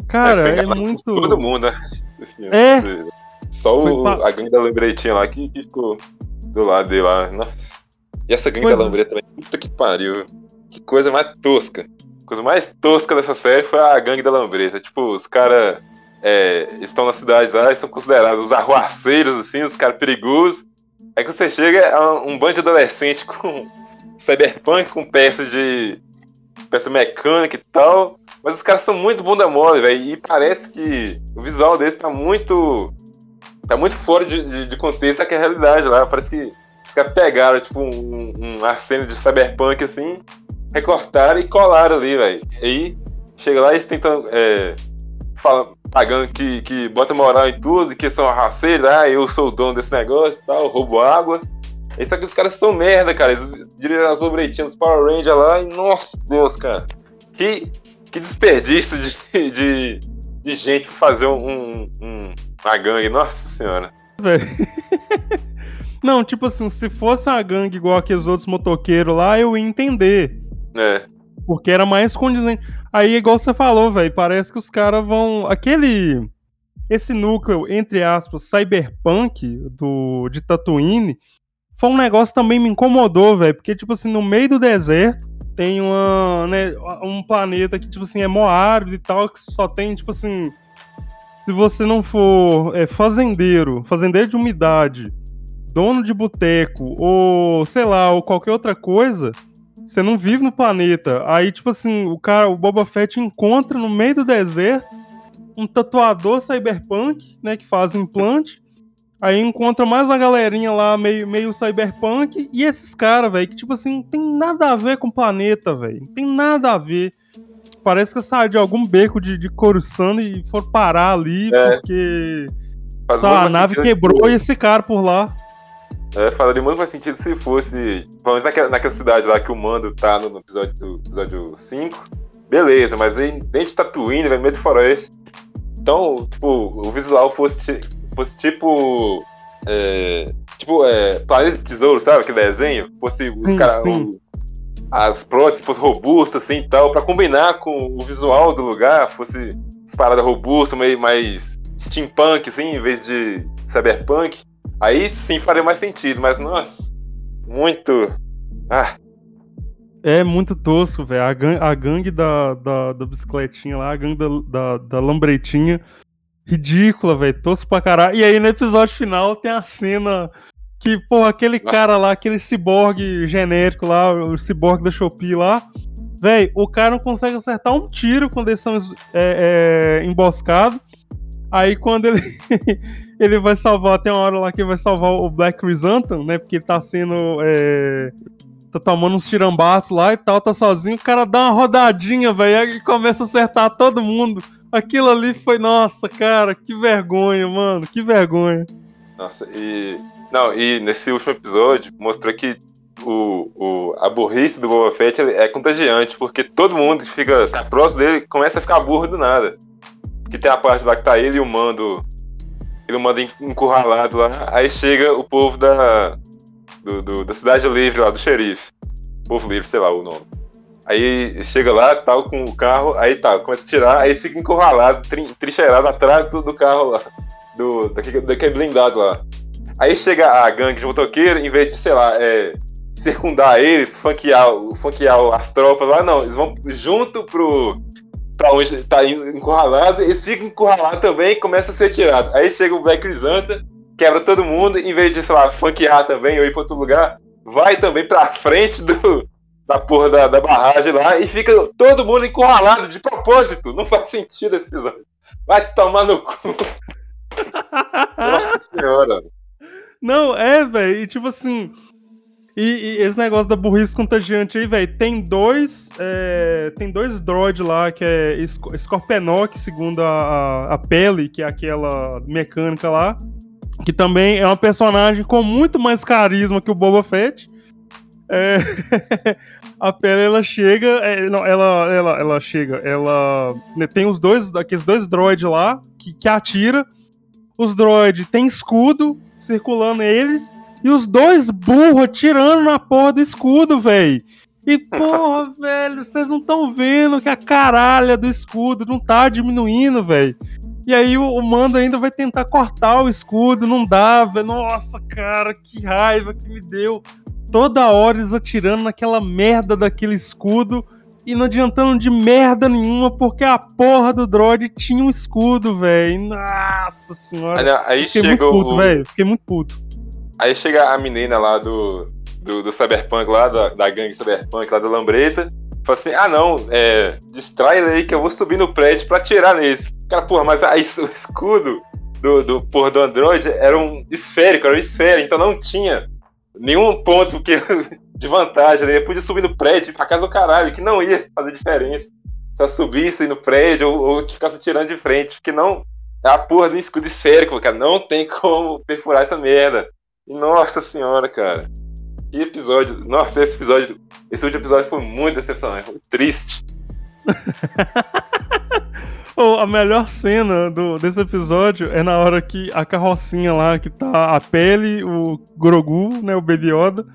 cara, é, é muito. Todo mundo, né? É. Só o, a gangue da lembretinha lá que, que, ficou do lado dele lá. Nossa. E essa gangue pois da é. lambreta também, puta que pariu. Que coisa mais tosca. A coisa mais tosca dessa série foi a gangue da lambreta. Tipo, os caras é, estão na cidade lá e são considerados os arruaceiros, assim, os caras perigosos. É que você chega é um bando de adolescente com cyberpunk, com peça de. peça mecânica e tal. Mas os caras são muito bunda mole, velho. E parece que o visual deles tá muito. tá muito fora de, de, de contexto da realidade lá. Parece que os caras pegaram, tipo, um, um arsênio de cyberpunk assim, recortaram e colaram ali, velho. Aí chega lá e eles tentam. É, fala, pagando que, que bota moral em tudo, que são raceiros, ah, eu sou o dono desse negócio e tal, roubo água. E só que os caras são merda, cara. Eles diriam as obreitinhas dos Power Rangers lá e, nossa Deus, cara. Que, que desperdício de, de, de gente pra fazer um, um, uma gangue, nossa senhora. Não, tipo assim, se fosse uma gangue igual aqueles outros motoqueiros lá, eu ia entender. É. Porque era mais condizente. Aí, igual você falou, velho, parece que os caras vão. Aquele. Esse núcleo, entre aspas, cyberpunk do, de Tatooine, foi um negócio que também me incomodou, velho. Porque, tipo assim, no meio do deserto tem uma, né, um planeta que, tipo assim, é mó árido e tal, que só tem, tipo assim. Se você não for é, fazendeiro, fazendeiro de umidade, dono de boteco, ou sei lá, ou qualquer outra coisa, você não vive no planeta. Aí, tipo assim, o cara, o Boba Fett encontra no meio do deserto um tatuador cyberpunk, né, que faz implante, Aí encontra mais uma galerinha lá, meio, meio cyberpunk, e esses caras, velho, que tipo assim, não tem nada a ver com o planeta, velho. Não tem nada a ver. Parece que saiu de algum beco de, de Coruscant e foram parar ali, é. porque. A nave quebrou e esse cara por lá. É, falaria muito mais sentido se fosse. Pelo menos naquela, naquela cidade lá que o mando tá no, no episódio, do, episódio 5. Beleza, mas aí dentro de Tatooine, vai meio do floresta. Então, tipo, o visual fosse fosse tipo. É, tipo, é, Planeta de Tesouro, sabe? Aquele desenho? Fosse os caras. As próteses fossem robustas, assim e tal, pra combinar com o visual do lugar, fosse as paradas robustas, meio mais steampunk, assim, em vez de cyberpunk. Aí sim faria mais sentido, mas nossa, muito. Ah. É muito tosco, velho. A, gang, a gangue da, da, da, bicicletinha lá, a gangue da, da, da lambretinha ridícula, velho. Tosco pra caralho. E aí no episódio final tem a cena que, pô, aquele cara lá, aquele ciborgue genérico lá, o ciborgue da Shopee lá. Velho, o cara não consegue acertar um tiro quando eles estão é, é, emboscados. Aí quando ele, ele vai salvar, tem uma hora lá que ele vai salvar o Black Chrysanthemum, né? Porque ele tá sendo. É, tá tomando uns tirambaços lá e tal, tá sozinho. O cara dá uma rodadinha, velho, e começa a acertar todo mundo. Aquilo ali foi, nossa, cara, que vergonha, mano, que vergonha. Nossa, e. Não, e nesse último episódio mostrou que o, o, a burrice do Boba Fett é contagiante, porque todo mundo que fica tá próximo dele começa a ficar burro do nada. Que tem a parte lá que tá ele e o mando. Ele manda encurralado lá. Aí chega o povo da. Do, do, da cidade livre lá, do xerife. Povo livre, sei lá o nome. Aí chega lá, tal, com o carro, aí tá, começa a tirar, aí fica encurralado, trincheirado atrás do, do carro lá, do, daquele, daquele blindado lá. Aí chega a gangue de motoqueiro, em vez de, sei lá, é, circundar ele, flanquear, flanquear as tropas lá, não, eles vão junto pro. Pra onde tá encurralado, eles ficam encurralados também e começam a ser tirados. Aí chega o Black Crisanta, quebra todo mundo, em vez de, sei lá, flanquear também ou ir pra outro lugar, vai também pra frente do, da porra da, da barragem lá e fica todo mundo encurralado de propósito. Não faz sentido esse episódio. Vai tomar no cu. Nossa senhora. Não, é, velho. E tipo assim. E, e, esse negócio da burrice contagiante aí, velho. Tem dois. É, tem dois droids lá, que é Scorpenok, segundo a, a, a pele, que é aquela mecânica lá. Que também é uma personagem com muito mais carisma que o Boba Fett. É... a Pele ela chega, é, não, ela, ela, ela chega, ela né, tem os dois, aqueles dois droids lá que, que atira. Os droids tem escudo circulando eles e os dois burros atirando na porra do escudo, velho. E porra, velho, vocês não estão vendo que a caralha do escudo não tá diminuindo, velho. E aí o, o Mando ainda vai tentar cortar o escudo, não dá, velho. Nossa, cara, que raiva que me deu toda hora eles atirando naquela merda daquele escudo e não adiantando de merda nenhuma porque a porra do droid tinha um escudo, velho. Nossa senhora. Aí, Fiquei chega muito puto, o... velho. Fiquei muito puto. Aí chega a menina lá do, do, do Cyberpunk, lá da, da gangue Cyberpunk, lá da Lambreta. Fala assim: ah, não, é, distrai ele aí que eu vou subir no prédio pra atirar nesse. Cara, porra, mas aí o escudo do, do, porra, do Android era um esférico, era uma esfera, então não tinha nenhum ponto que, de vantagem. Ele podia subir no prédio, pra casa do caralho, que não ia fazer diferença. Se eu subisse no prédio ou, ou ficasse tirando de frente, porque não. A porra do escudo esférico, cara. Não tem como perfurar essa merda. E, nossa senhora, cara. Que episódio. Nossa, esse episódio. Esse último episódio foi muito decepcionante. Foi triste. Oh, a melhor cena do, desse episódio é na hora que a carrocinha lá, que tá a pele, o Grogu, né, o Baby Yoda,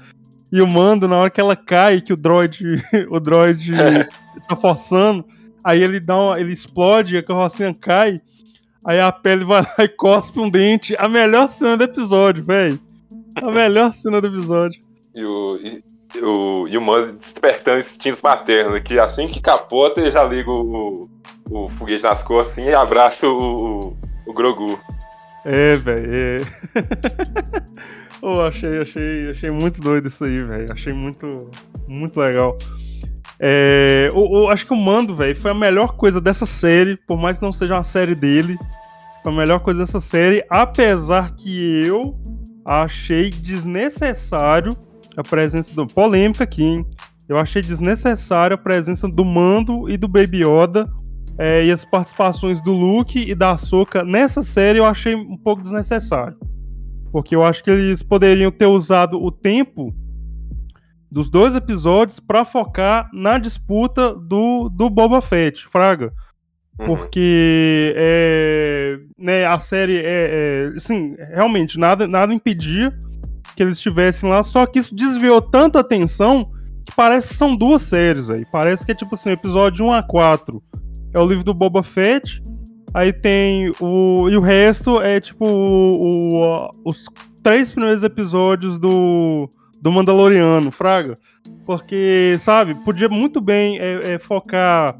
e o Mando, na hora que ela cai, que o droid, o droid tá forçando, aí ele dá uma, ele explode, a carrocinha cai, aí a pele vai lá e cospe um dente. A melhor cena do episódio, velho. A melhor cena do episódio. E o, e, o, e o Mando despertando instintos maternos, que assim que capota, ele já liga o o foguete nas costas assim e abraça o, o, o Grogu. É, velho. É. oh, achei, achei, achei muito doido isso aí, velho. Achei muito, muito legal. É, o, o, acho que o Mando, velho, foi a melhor coisa dessa série, por mais que não seja uma série dele. Foi a melhor coisa dessa série, apesar que eu achei desnecessário a presença do. Polêmica aqui, hein? Eu achei desnecessária a presença do Mando e do Baby Yoda. É, e as participações do Luke e da Ahsoka nessa série eu achei um pouco desnecessário. Porque eu acho que eles poderiam ter usado o tempo dos dois episódios para focar na disputa do, do Boba Fett, Fraga. Uhum. Porque é, né, a série é, é. Realmente, nada, nada impedia que eles estivessem lá, só que isso desviou tanta atenção que parece que são duas séries, velho. Parece que é tipo assim, episódio 1 a 4 é o livro do Boba Fett, aí tem o. E o resto é tipo o, o, os três primeiros episódios do, do Mandaloriano, Fraga. Porque, sabe, podia muito bem é, é, focar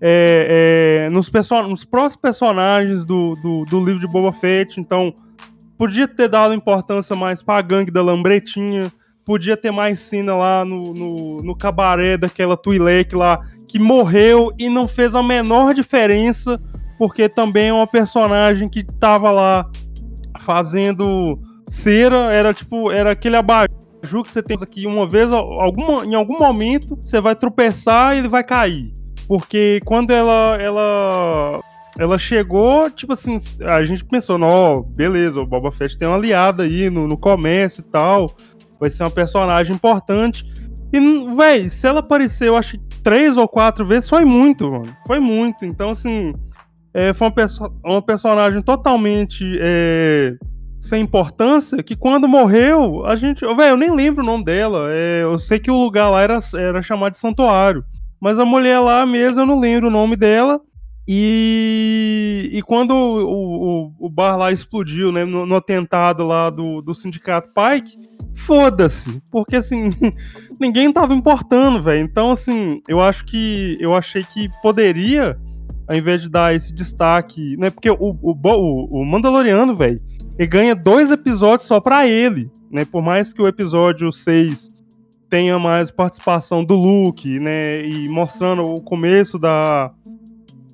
é, é nos, nos próximos personagens do, do, do livro de Boba Fett, então podia ter dado importância mais pra gangue da Lambretinha, podia ter mais cena lá no, no, no cabaré daquela Twi'lek lá, que morreu e não fez a menor diferença, porque também é uma personagem que tava lá fazendo cera, era tipo, era aquele abajur que você tem aqui uma vez, alguma, em algum momento, você vai tropeçar e ele vai cair. Porque quando ela, ela ela chegou, tipo assim, a gente pensou, não, beleza, o Boba Fett tem uma aliada aí no, no comércio e tal, vai ser uma personagem importante. E, véi, se ela apareceu, acho que três ou quatro vezes, foi muito, mano. Foi muito. Então, assim, é, foi uma, perso uma personagem totalmente é, sem importância, que quando morreu, a gente. Véi, eu nem lembro o nome dela. É, eu sei que o lugar lá era, era chamado de Santuário. Mas a mulher lá mesmo, eu não lembro o nome dela. E, e quando o, o, o, bar lá explodiu, né, no, no atentado lá do, do sindicato Pike, foda-se, porque assim, ninguém tava importando, velho. Então, assim, eu acho que eu achei que poderia, ao invés de dar esse destaque, né, porque o, o, o Mandaloriano, velho, ele ganha dois episódios só pra ele, né, por mais que o episódio 6 tenha mais participação do Luke, né, e mostrando o começo da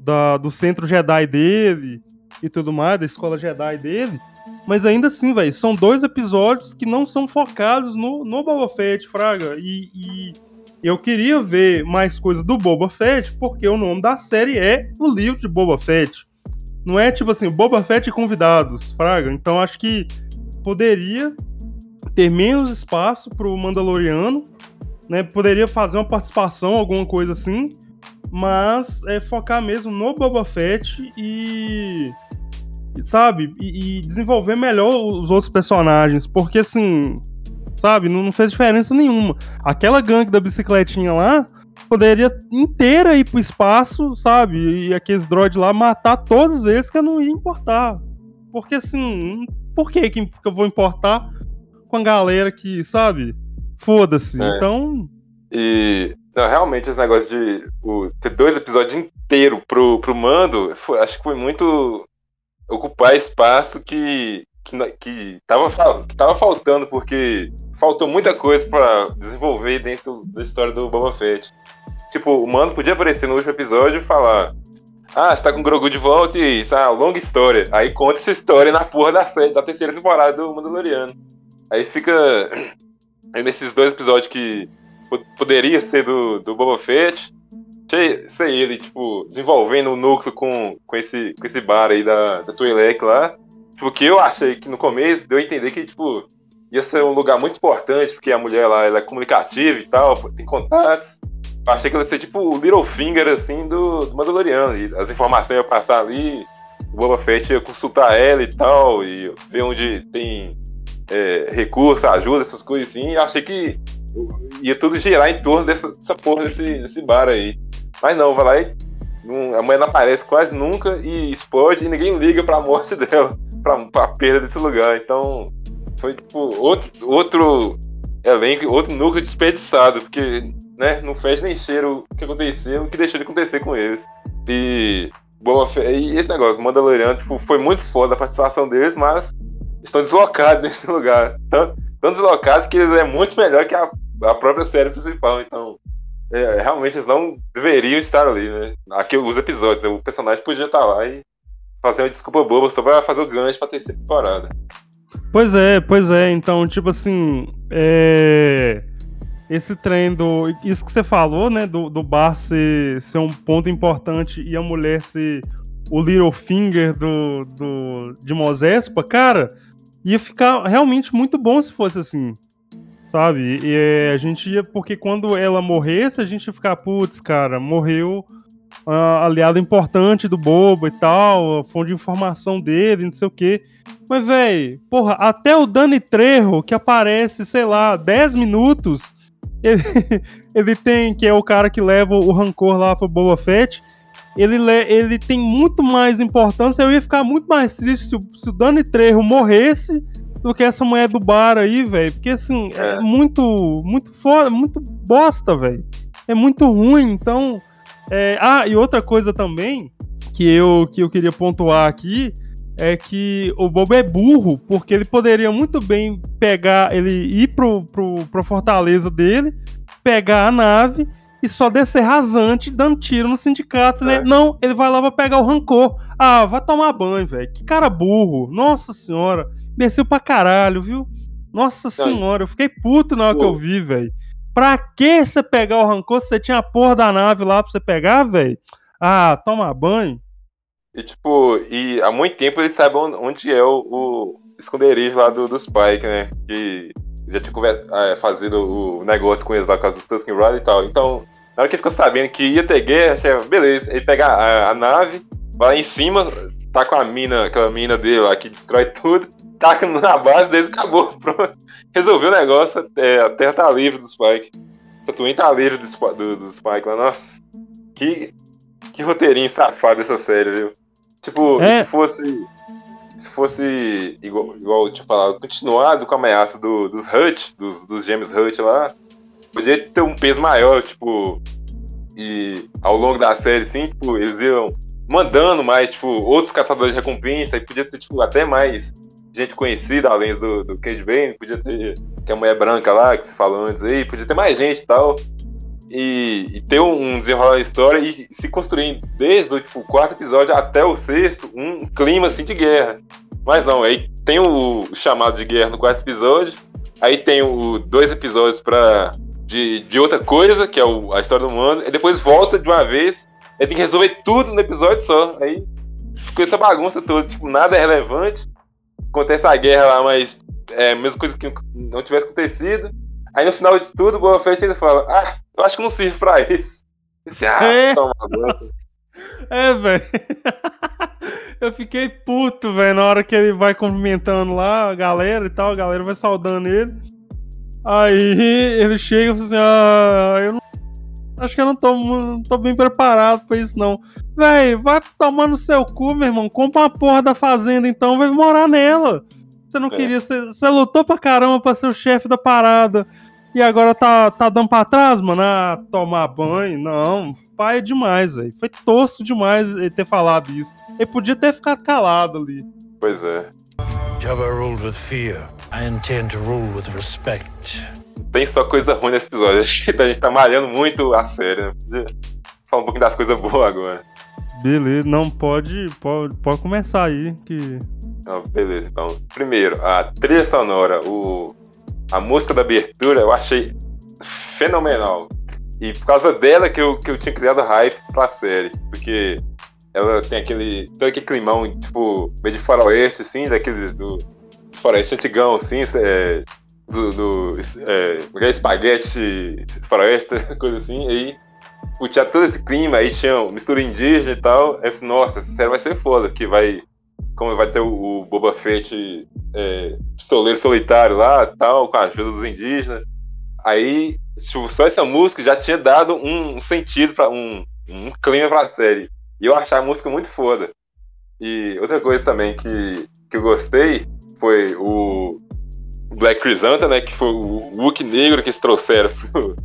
da, do centro Jedi dele e tudo mais, da escola Jedi dele. Mas ainda assim, velho, são dois episódios que não são focados no, no Boba Fett, Fraga. E, e, eu queria ver mais coisas do Boba Fett, porque o nome da série é o livro de Boba Fett. Não é tipo assim, Boba Fett e convidados, Fraga. Então acho que poderia ter menos espaço pro Mandaloriano, né? Poderia fazer uma participação, alguma coisa assim mas é focar mesmo no Boba Fett e sabe e, e desenvolver melhor os outros personagens, porque assim, sabe, não, não, fez diferença nenhuma. Aquela gangue da bicicletinha lá poderia inteira ir pro espaço, sabe, e aqueles droids lá matar todos eles que eu não ia importar. Porque assim, por que que eu vou importar com a galera que, sabe, foda-se. É. Então, e não, realmente, esse negócio de o, ter dois episódios inteiros pro, pro mando, foi, acho que foi muito ocupar espaço que, que, que, tava, que tava faltando, porque faltou muita coisa para desenvolver dentro da história do Boba Fett. Tipo, o mando podia aparecer no último episódio e falar. Ah, você tá com o Grogu de volta e isso é uma longa história. Aí conta essa história na porra da série, da terceira temporada do Mandaloriano. Aí fica. Aí nesses dois episódios que poderia ser do, do Boba Fett. Sei, sei ele, tipo, desenvolvendo o núcleo com, com, esse, com esse bar aí da, da Twi'lek lá. Tipo, que eu achei que no começo deu a entender que, tipo, ia ser um lugar muito importante, porque a mulher lá ela é comunicativa e tal, tem contatos. Eu achei que ela ia ser tipo o Littlefinger, assim, do, do Mandaloriano. E as informações iam passar ali, o Boba Fett ia consultar ela e tal, e ver onde tem é, recurso, ajuda, essas coisas assim. E achei que ia tudo girar em torno dessa, dessa porra desse, desse bar aí. Mas não, vai lá e a mulher não aparece quase nunca e explode e ninguém liga pra morte dela, pra, pra perda desse lugar. Então, foi tipo outro, outro elenco, outro núcleo desperdiçado, porque né, não fez nem cheiro o que aconteceu, o que deixou de acontecer com eles. E, boa e esse negócio, Mandaloriano, tipo, foi muito foda a participação deles, mas estão deslocados nesse lugar. Tão, deslocados que é muito melhor que a a própria série principal, então. É, realmente eles não deveriam estar ali, né? Aqui, os episódios, né? o personagem podia estar lá e fazer uma desculpa boba só pra fazer o gancho pra terceira temporada. Pois é, pois é. Então, tipo assim, é... esse trem do. Isso que você falou, né? Do, do bar ser, ser um ponto importante e a mulher ser o Little Finger do, do, de Mosespa, cara, ia ficar realmente muito bom se fosse assim. Sabe? E é, a gente ia. Porque quando ela morresse, a gente ia ficar, putz, cara, morreu uh, aliado importante do Bobo e tal, fonte de informação dele, não sei o quê. Mas, velho, porra, até o Dani Trejo, que aparece, sei lá, 10 minutos, ele, ele tem, que é o cara que leva o rancor lá pro Boba Fett, ele, ele tem muito mais importância. Eu ia ficar muito mais triste se, se o Dani Trejo morresse do que essa mulher do bar aí, velho. Porque assim, é, é muito, muito foda, muito bosta, velho. É muito ruim, então. É... Ah, e outra coisa também que eu, que eu queria pontuar aqui é que o Bobo é burro, porque ele poderia muito bem pegar, ele ir pro, pro, pro Fortaleza dele, pegar a nave e só descer rasante, dando tiro no sindicato, né? É. Não, ele vai lá pra pegar o rancor. Ah, vai tomar banho, velho. Que cara burro. Nossa senhora. Desceu pra caralho, viu? Nossa senhora, eu fiquei puto na hora que eu vi, velho. Pra que você pegar o rancor se você tinha a porra da nave lá pra você pegar, velho? Ah, toma banho. E tipo, e há muito tempo eles sabem onde é o, o esconderijo lá do, do Spike, né? Que já tinha é, fazido o negócio com eles lá por causa dos Tusken Rider e tal. Então, na hora que ele ficou sabendo que ia ter guerra, achei, beleza, ele pega a, a, nave, vai lá em cima, tá com a mina, aquela mina dele lá que destrói tudo, taca na base deles acabou. Pronto. Resolveu o negócio, é, a Terra tá livre do Spike. Tatooine tá livre do, do, do Spike lá, nossa. Que, que roteirinho safado essa série, viu? Tipo, é. se fosse. Se fosse igual, igual eu tinha falado, continuado com a ameaça do, dos Hut, dos, dos gêmeos Hut lá, podia ter um peso maior, tipo. E ao longo da série, assim, tipo, eles iam mandando mais, tipo, outros caçadores de recompensa, e podia ter, tipo, até mais gente conhecida, além do, do Cade Bane, podia ter que a mulher branca lá, que se falou antes aí, podia ter mais gente e tal. E, e ter um desenrolar da história e se construir desde tipo, o quarto episódio até o sexto um clima assim de guerra. Mas não, aí tem o chamado de guerra no quarto episódio, aí tem o dois episódios para de, de outra coisa, que é o, a história do mundo, e depois volta de uma vez, aí tem que resolver tudo no episódio só. Aí ficou essa bagunça toda, tipo, nada é relevante. Acontece a guerra lá, mas é a mesma coisa que não tivesse acontecido. Aí no final de tudo, o Boa Fett ele fala: Ah, eu acho que não serve pra isso. Esse, ah, é. toma É, velho. Eu fiquei puto, velho, na hora que ele vai cumprimentando lá a galera e tal, a galera vai saudando ele. Aí ele chega e fala assim: Ah, eu não. Acho que eu não tô, não tô bem preparado pra isso, não. Véi, vai tomar no seu cu, meu irmão. Compra uma porra da fazenda, então, vai morar nela. Você não é. queria. Você, você lutou pra caramba pra ser o chefe da parada. E agora tá, tá dando pra trás, mano? Ah, tomar banho? Não. Pai é demais, velho. Foi tosco demais ele ter falado isso. Ele podia ter ficado calado ali. Pois é. Jabba ruled with fear. I intend to rule with respect. Tem só coisa ruim nesse episódio. A gente tá malhando muito a série, né? Falar um pouquinho das coisas boas agora. Beleza, não pode, pode, pode começar aí que. Ah, beleza, então. Primeiro, a trilha sonora, o, a música da abertura eu achei fenomenal. E por causa dela que eu, que eu tinha criado hype pra série. Porque ela tem aquele. Tem aquele climão, tipo, meio de faroeste, assim, daqueles do. Faroeste antigão, assim, é, do. do é, é espaguete faroeste, coisa assim. Aí tinha todo esse clima, aí tinha mistura indígena e tal. Aí eu disse, nossa, essa série vai ser foda, que vai. Como vai ter o, o Boba Fett é, pistoleiro solitário lá, tal, com a ajuda dos indígenas. Aí, tipo, só essa música já tinha dado um, sentido para um, um clima pra série. E eu achei a música muito foda. E outra coisa também que, que eu gostei foi o Black Crisanta, né? Que foi o Hulk negro que eles trouxeram pro,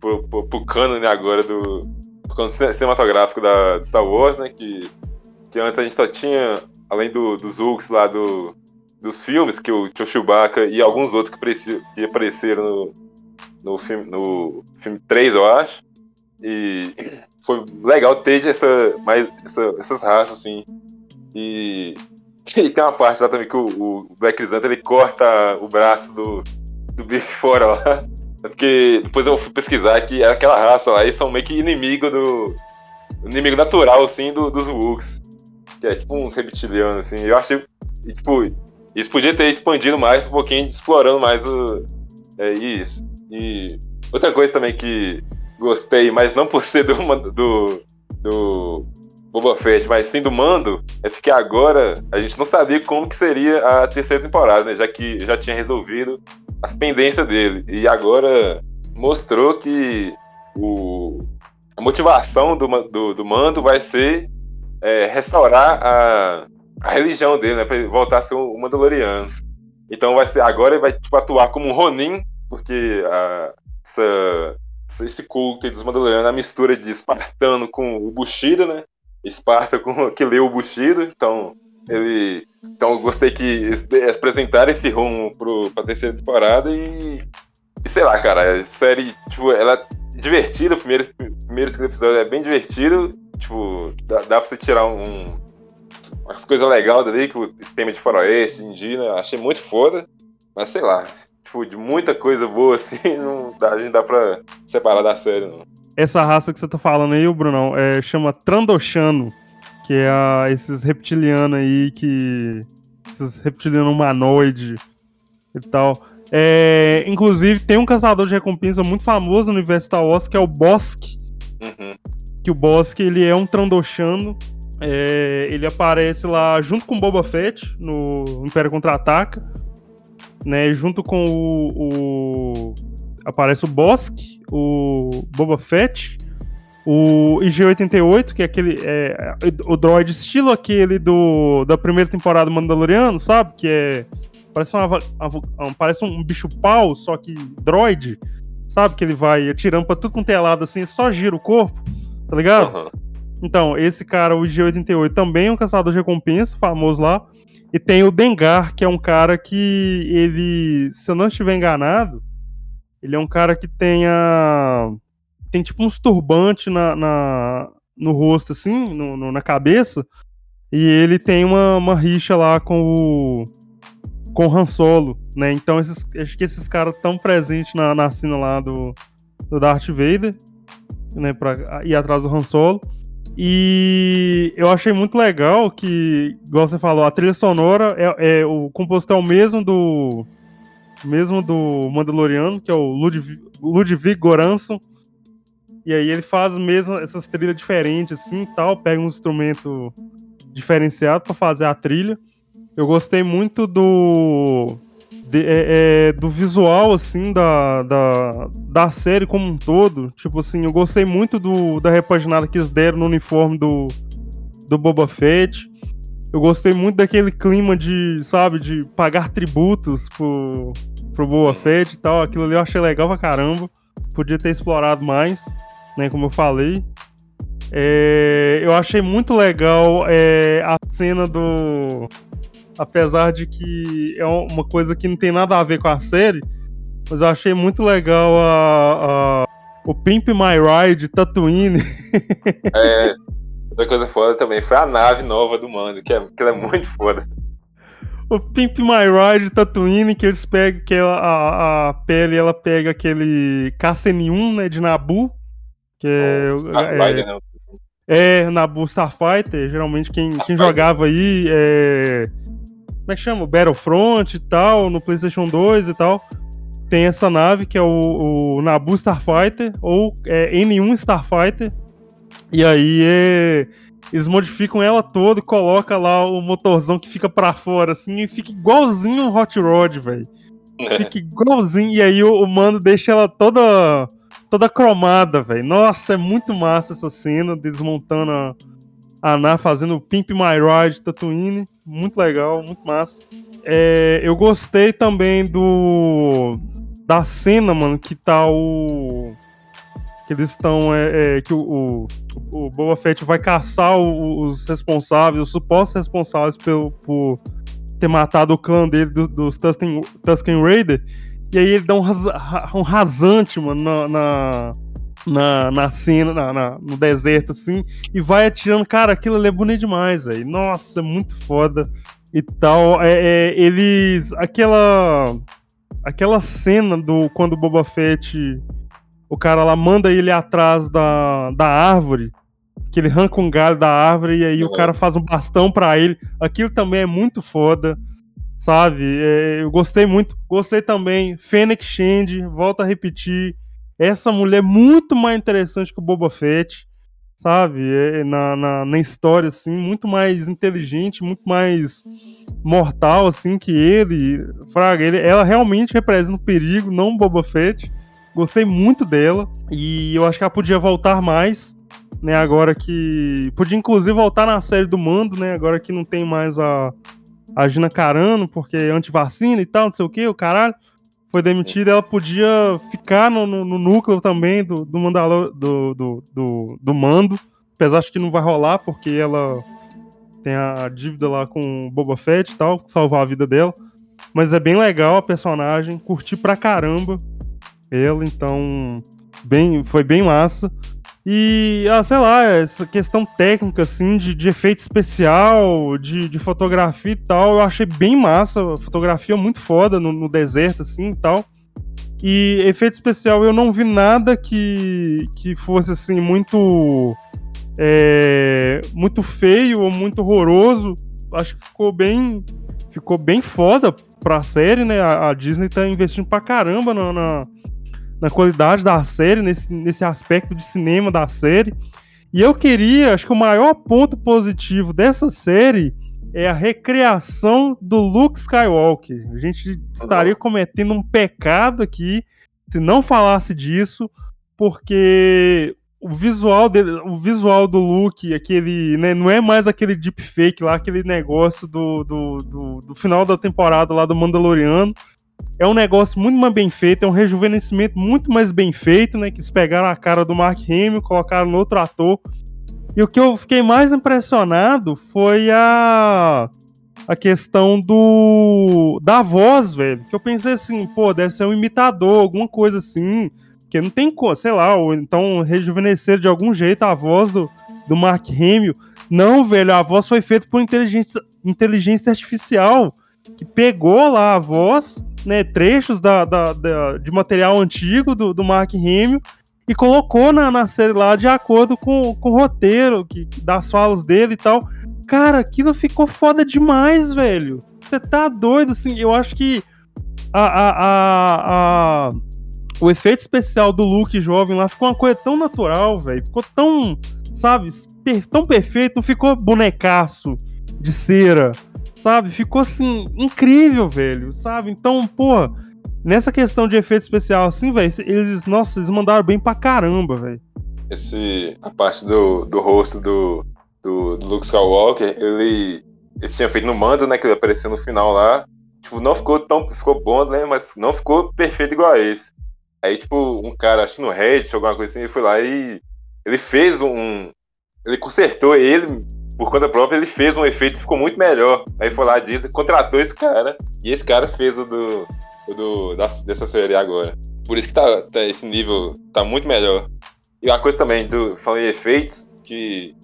pro, pro, pro cânone agora do, do cinematográfico da Star Wars, né? Que, que antes a gente só tinha, além do, dos Hulks lá do, dos filmes, que o, Chewbacca e alguns outros que, que apareceram no, no, filme, no filme 3, eu acho. E foi legal ter essa, mais, essa, essas raças, assim. E, e tem uma parte lá também que o, o Black Chrysanthemum ele corta o braço do, do Big fora lá. É porque depois eu fui pesquisar que aquela raça lá, eles são meio que inimigo do. inimigo natural, assim, do, dos Wooks. Que é tipo uns reptilianos, assim. Eu achei. E, tipo, isso podia ter expandido mais um pouquinho, explorando mais o. É isso. E outra coisa também que gostei, mas não por ser do, do, do Boba Fett, mas sim do Mando, é porque agora a gente não sabia como que seria a terceira temporada, né? Já que já tinha resolvido as pendências dele. E agora mostrou que o, a motivação do, do, do Mando vai ser é, restaurar a, a religião dele, né? Pra ele voltar a ser um Mandaloriano. Então vai ser agora ele vai tipo, atuar como um Ronin, porque a, essa, esse culto dos Mandalorianos, a mistura de espartano com o Bushido, né? Esparta com que leu o Bushido, então ele. Então eu gostei que apresentaram esse rumo pro, pra terceira temporada e. E sei lá, cara, a série, tipo, ela é divertida, o primeiro, primeiro episódio é bem divertido, tipo, dá, dá pra você tirar um, umas coisas legais dali, que o sistema de faroeste, indígena, achei muito foda, mas sei lá, tipo, de muita coisa boa assim, não dá, a gente dá pra separar da série, não. Essa raça que você tá falando aí, Brunão, é, chama Trandoshano, que é a, esses reptilianos aí que. Esses reptilianos humanoide e tal. É, inclusive, tem um caçador de recompensa muito famoso no universo Star Wars, que é o Bossk. Uhum. Que o Bossk, ele é um Trandoshano. É, ele aparece lá junto com Boba Fett no Império Contra-Ataca. Né, junto com o, o aparece o Bossk, o Boba Fett, o IG-88, que é aquele. É, o droid estilo aquele do, da primeira temporada do Mandaloriano, sabe? Que é. Parece, uma, uma, parece um bicho pau, só que droid. Sabe? Que ele vai atirando pra tudo quanto é lado assim, só gira o corpo, tá ligado? Uhum. Então, esse cara, o IG-88, também é um caçador de recompensa, famoso lá. E tem o Dengar, que é um cara que ele, se eu não estiver enganado, ele é um cara que tem a. Tem tipo uns turbantes na, na, no rosto, assim, no, no, na cabeça. E ele tem uma, uma rixa lá com o. Com o Han Solo, né? Então esses, acho que esses caras estão presentes na, na cena lá do, do Darth Vader, né? Pra ir atrás do Han Solo. E eu achei muito legal que, igual você falou, a trilha sonora é, é o compositor é o mesmo do mesmo do Mandaloriano, que é o Ludwig, Ludwig Goranson. E aí ele faz mesmo essas trilhas diferentes, assim, tal, pega um instrumento diferenciado para fazer a trilha. Eu gostei muito do de, é, é, do visual, assim, da, da, da série como um todo. Tipo assim, eu gostei muito do, da repaginada que eles deram no uniforme do, do Boba Fett. Eu gostei muito daquele clima de, sabe, de pagar tributos pro Boa Fett e tal. Aquilo ali eu achei legal pra caramba. Podia ter explorado mais, né? Como eu falei. É, eu achei muito legal é, a cena do. Apesar de que é uma coisa que não tem nada a ver com a série, mas eu achei muito legal a, a o Pimp My Ride Tatooine. É, outra coisa foda também foi a nave nova do Mando, que é, que é muito foda o Pimp My Ride Tatooine, que eles pegam, que a, a, a pele, ela pega aquele KCN1, né, de Nabu, que é... Starfighter, é, né? é, Nabu Starfighter, geralmente quem, quem jogava aí é... Como é que chama? Battlefront e tal, no PlayStation 2 e tal. Tem essa nave que é o, o Nabu Starfighter, ou é, N1 Starfighter. E aí é eles modificam ela toda e colocam lá o motorzão que fica para fora, assim, e fica igualzinho um Hot Rod, velho. É. Fica igualzinho. E aí o, o mano deixa ela toda toda cromada, velho. Nossa, é muito massa essa cena, desmontando a, a Ana fazendo o Pimp My Ride Tatooine. Muito legal, muito massa. É, eu gostei também do. Da cena, mano, que tá o que eles estão. É, é, que o, o, o Boba Fett vai caçar os responsáveis, os supostos responsáveis pelo, por ter matado o clã dele do, dos Tusken, Tusken Raider. E aí ele dá um, ras, um rasante, mano, na, na, na, na cena, na, na, no deserto, assim, e vai atirando. Cara, aquilo ali é bonito demais, velho. Nossa, é muito foda e tal. É, é, eles. Aquela. Aquela cena do quando o Boba Fett. O cara lá manda ele atrás da, da árvore. Que ele arranca um galho da árvore e aí uhum. o cara faz um bastão para ele. Aquilo também é muito foda. Sabe? É, eu gostei muito. Gostei também. Fennec Shand, volta a repetir essa mulher é muito mais interessante que o Boba Fett, sabe? É, na, na, na, história, assim, muito mais inteligente, muito mais mortal, assim, que ele. Fraga, ele, ela realmente representa um perigo, não o Boba Fett. Gostei muito dela e eu acho que ela podia voltar mais, né? Agora que. Podia inclusive voltar na série do Mando, né? Agora que não tem mais a, a Gina Carano, porque é antivacina e tal, não sei o que, o caralho foi demitida, ela podia ficar no, no, no núcleo também do, do, Mandalor, do, do, do, do mando. Apesar de que não vai rolar, porque ela tem a dívida lá com Boba Fett e tal, salvar a vida dela. Mas é bem legal a personagem, curti pra caramba ela, então bem, foi bem massa. E, ah, sei lá, essa questão técnica, assim, de, de efeito especial, de, de fotografia e tal, eu achei bem massa. Fotografia muito foda no, no deserto, assim e tal. E efeito especial eu não vi nada que, que fosse, assim, muito. É, muito feio ou muito horroroso. Acho que ficou bem. Ficou bem foda pra série, né? A, a Disney tá investindo pra caramba na, na na qualidade da série, nesse, nesse aspecto de cinema da série. E eu queria, acho que o maior ponto positivo dessa série é a recriação do Luke Skywalker. A gente estaria cometendo um pecado aqui se não falasse disso, porque o visual dele, o visual do Luke, aquele, né, não é mais aquele deepfake lá, aquele negócio do, do, do, do final da temporada lá do Mandaloriano é um negócio muito mais bem feito, é um rejuvenescimento muito mais bem feito, né? Que eles pegaram a cara do Mark Hamill, colocaram no outro ator. E o que eu fiquei mais impressionado foi a a questão do da voz, velho. Que eu pensei assim, pô, deve ser um imitador, alguma coisa assim, que não tem, sei lá, ou então rejuvenescer de algum jeito a voz do, do Mark Hamill. Não, velho, a voz foi feita por inteligência, inteligência artificial que pegou lá a voz né, trechos da, da, da, de material antigo do, do Mark Hamill e colocou na, na série lá de acordo com, com o roteiro que, das falas dele e tal. Cara, aquilo ficou foda demais, velho. Você tá doido, assim. Eu acho que a, a, a, a, o efeito especial do Luke jovem lá ficou uma coisa tão natural, velho. Ficou tão, sabe, per, tão perfeito. Não ficou bonecaço de cera sabe? Ficou assim, incrível, velho, sabe? Então, pô, nessa questão de efeito especial, assim, velho, eles, nossa, eles mandaram bem pra caramba, velho. Esse, a parte do, do rosto do, do, do Luke Skywalker, ele, eles tinham feito no mando, né, que ele apareceu no final lá, tipo, não ficou tão, ficou bom, né, mas não ficou perfeito igual a esse. Aí, tipo, um cara, acho que no Reddit, alguma coisa assim, ele foi lá e ele fez um, ele consertou ele por conta própria, ele fez um efeito e ficou muito melhor. Aí foi lá, diz, contratou esse cara, e esse cara fez o do, o do da, dessa série agora. Por isso que tá, tá, esse nível tá muito melhor. E uma coisa também, do, falando em efeitos, que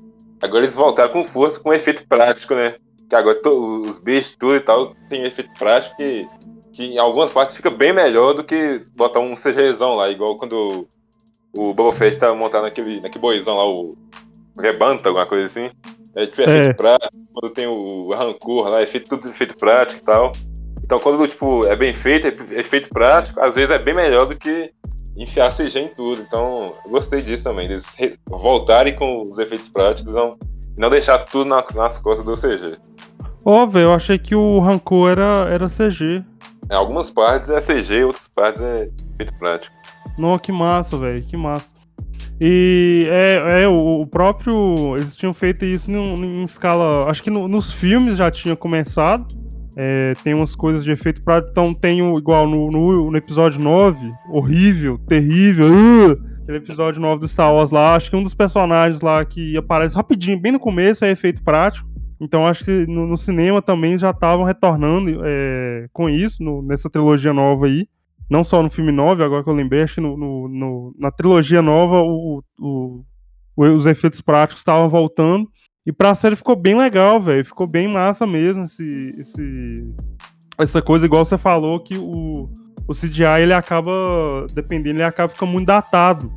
agora eles voltaram com força com efeito prático, né? Que agora to, os bichos, tudo e tal, tem efeito prático que, que em algumas partes fica bem melhor do que botar um CGzão lá, igual quando o Boba Fett tá montado naquele, naquele boizão lá, o Rebanta, alguma coisa assim. É tipo efeito é. prático, quando tem o rancor lá, é feito tudo efeito prático e tal. Então quando tipo, é bem feito, é efeito prático, às vezes é bem melhor do que enfiar CG em tudo. Então, eu gostei disso também, eles voltarem com os efeitos práticos não, e não deixar tudo nas, nas costas do CG. Ó, oh, velho, eu achei que o Rancor era, era CG. Em algumas partes é CG, outras partes é efeito prático. Não, que massa, velho, que massa. E é, é o, próprio. Eles tinham feito isso em, escala. Acho que no, nos filmes já tinha começado. É, tem umas coisas de efeito prático. Então tem o, igual no, no, no, episódio 9, horrível, terrível. Uh, aquele episódio 9 do Star Wars lá. Acho que um dos personagens lá que aparece rapidinho, bem no começo, é efeito prático. Então acho que no, no cinema também já estavam retornando é, com isso, no, nessa trilogia nova aí. Não só no filme 9, agora que eu lembrei, acho que no, no, no na trilogia nova o, o, os efeitos práticos estavam voltando. E pra série ficou bem legal, velho. Ficou bem massa mesmo esse, esse, essa coisa, igual você falou, que o, o CGI ele acaba, dependendo, ele acaba ficando muito datado.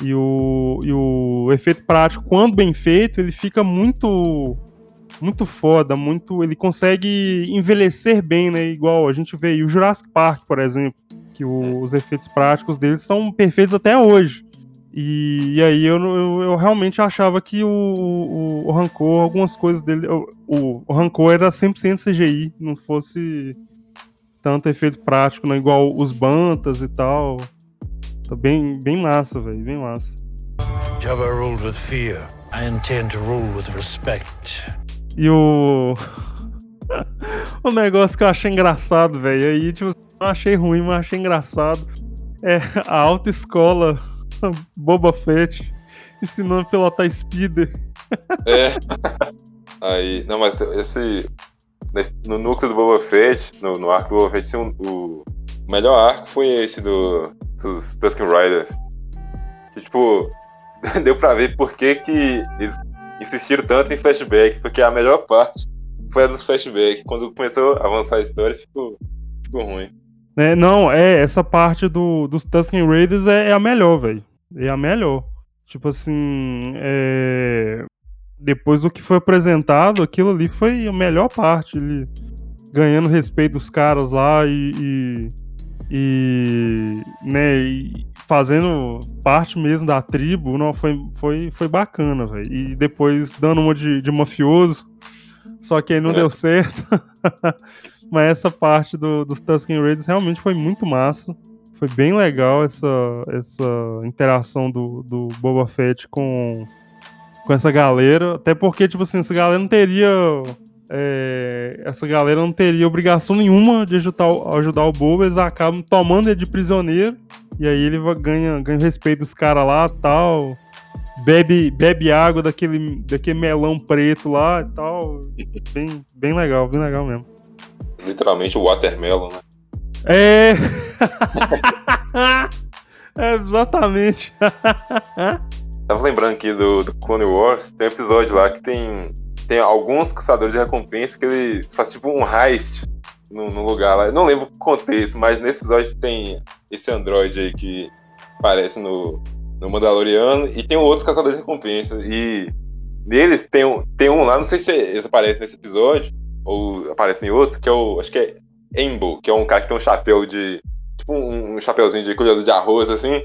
E o, e o efeito prático, quando bem feito, ele fica muito muito foda, muito. Ele consegue envelhecer bem, né? Igual a gente vê aí o Jurassic Park, por exemplo, que o, os efeitos práticos dele são perfeitos até hoje. E, e aí eu, eu, eu, realmente achava que o, o, o Rancor, algumas coisas dele. O, o Rancor era 100% CGI, não fosse tanto efeito prático, não igual os Bantas e tal. Tá bem, bem massa, velho, bem massa. Jabba ruled with fear. I intend to rule with respect. E o. o negócio que eu achei engraçado, velho. Aí, tipo, não achei ruim, mas achei engraçado. É a autoescola Boba Fett ensinando a pilotar Speeder. É. Aí. Não, mas esse. No núcleo do Boba Fett, no, no arco do Boba Fett, o melhor arco foi esse do, dos Tusken Riders. Que, tipo, deu pra ver por que, que eles insistiram tanto em flashback, porque a melhor parte foi a dos flashbacks. Quando começou a avançar a história, ficou, ficou ruim. É, não, é, essa parte do, dos Tusken Raiders é, é a melhor, velho. É a melhor. Tipo assim, é... depois do que foi apresentado, aquilo ali foi a melhor parte. Ele ganhando respeito dos caras lá e, e, e né, e fazendo parte mesmo da tribo, não, foi, foi, foi bacana, velho. E depois dando uma de, de mafioso, só que aí não é. deu certo. Mas essa parte do, dos Tusken Raiders realmente foi muito massa. Foi bem legal essa, essa interação do, do Boba Fett com, com essa galera. Até porque, tipo assim, essa galera não teria. É, essa galera não teria obrigação nenhuma de ajudar, ajudar o Boba, eles acabam tomando ele de prisioneiro e aí ele ganha, ganha respeito dos caras lá tal. Bebe, bebe água daquele, daquele melão preto lá e tal. Bem, bem legal, bem legal mesmo. Literalmente o watermelon, né? É. é exatamente. Tava lembrando aqui do, do Clone Wars, tem um episódio lá que tem, tem alguns caçadores de recompensa que ele faz tipo um heist no, no lugar lá. Eu não lembro o contexto, mas nesse episódio tem esse androide aí que aparece no, no Mandaloriano e tem outros caçadores de recompensa. E neles tem tem um lá, não sei se esse aparece nesse episódio ou aparece em outros, que é o. Acho que é Embo, que é um cara que tem um chapéu de. Tipo um, um chapéuzinho de colhedor de arroz, assim.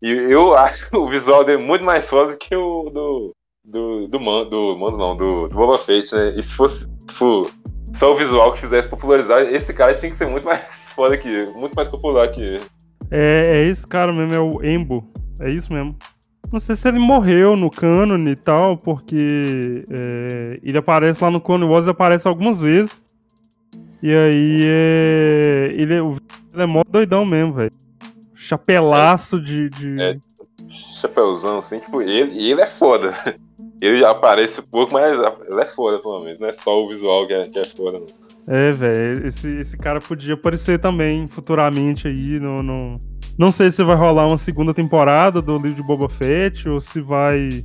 E eu acho o visual dele muito mais foda que o do. Do, do, man, do mando, não, do, do Boba Fett, né? E se fosse tipo, só o visual que fizesse popularizar, esse cara tinha que ser muito mais foda que ele, muito mais popular que ele. É, é esse cara mesmo, é o Embo. É isso mesmo. Não sei se ele morreu no cânone e tal, porque é, ele aparece lá no Clone Wars, aparece algumas vezes. E aí é, ele, é, ele é mó doidão mesmo, velho. Chapelaço é, de, de. É, chapeuzão, assim, tipo, ele, ele é foda. Ele aparece pouco, mas ele é foda, pelo menos. Não é só o visual que é, que é foda, não. É, velho, esse, esse cara podia aparecer também futuramente aí no, no, Não sei se vai rolar uma segunda temporada do livro de Boba Fett ou se vai.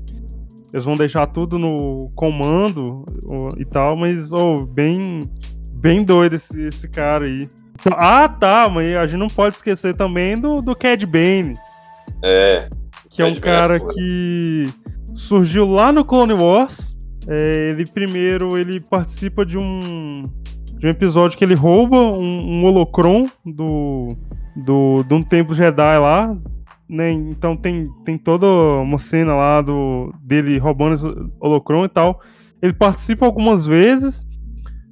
Eles vão deixar tudo no comando ou, e tal, mas oh, bem, bem doido esse, esse cara aí. Ah, tá, mas a gente não pode esquecer também do, do Cad Bane. É. Que é um é cara que surgiu lá no Clone Wars. É, ele primeiro ele participa de um um episódio que ele rouba um, um holocron do, do, de um templo Jedi lá. Né? Então tem, tem toda uma cena lá do, dele roubando esse holocron e tal. Ele participa algumas vezes,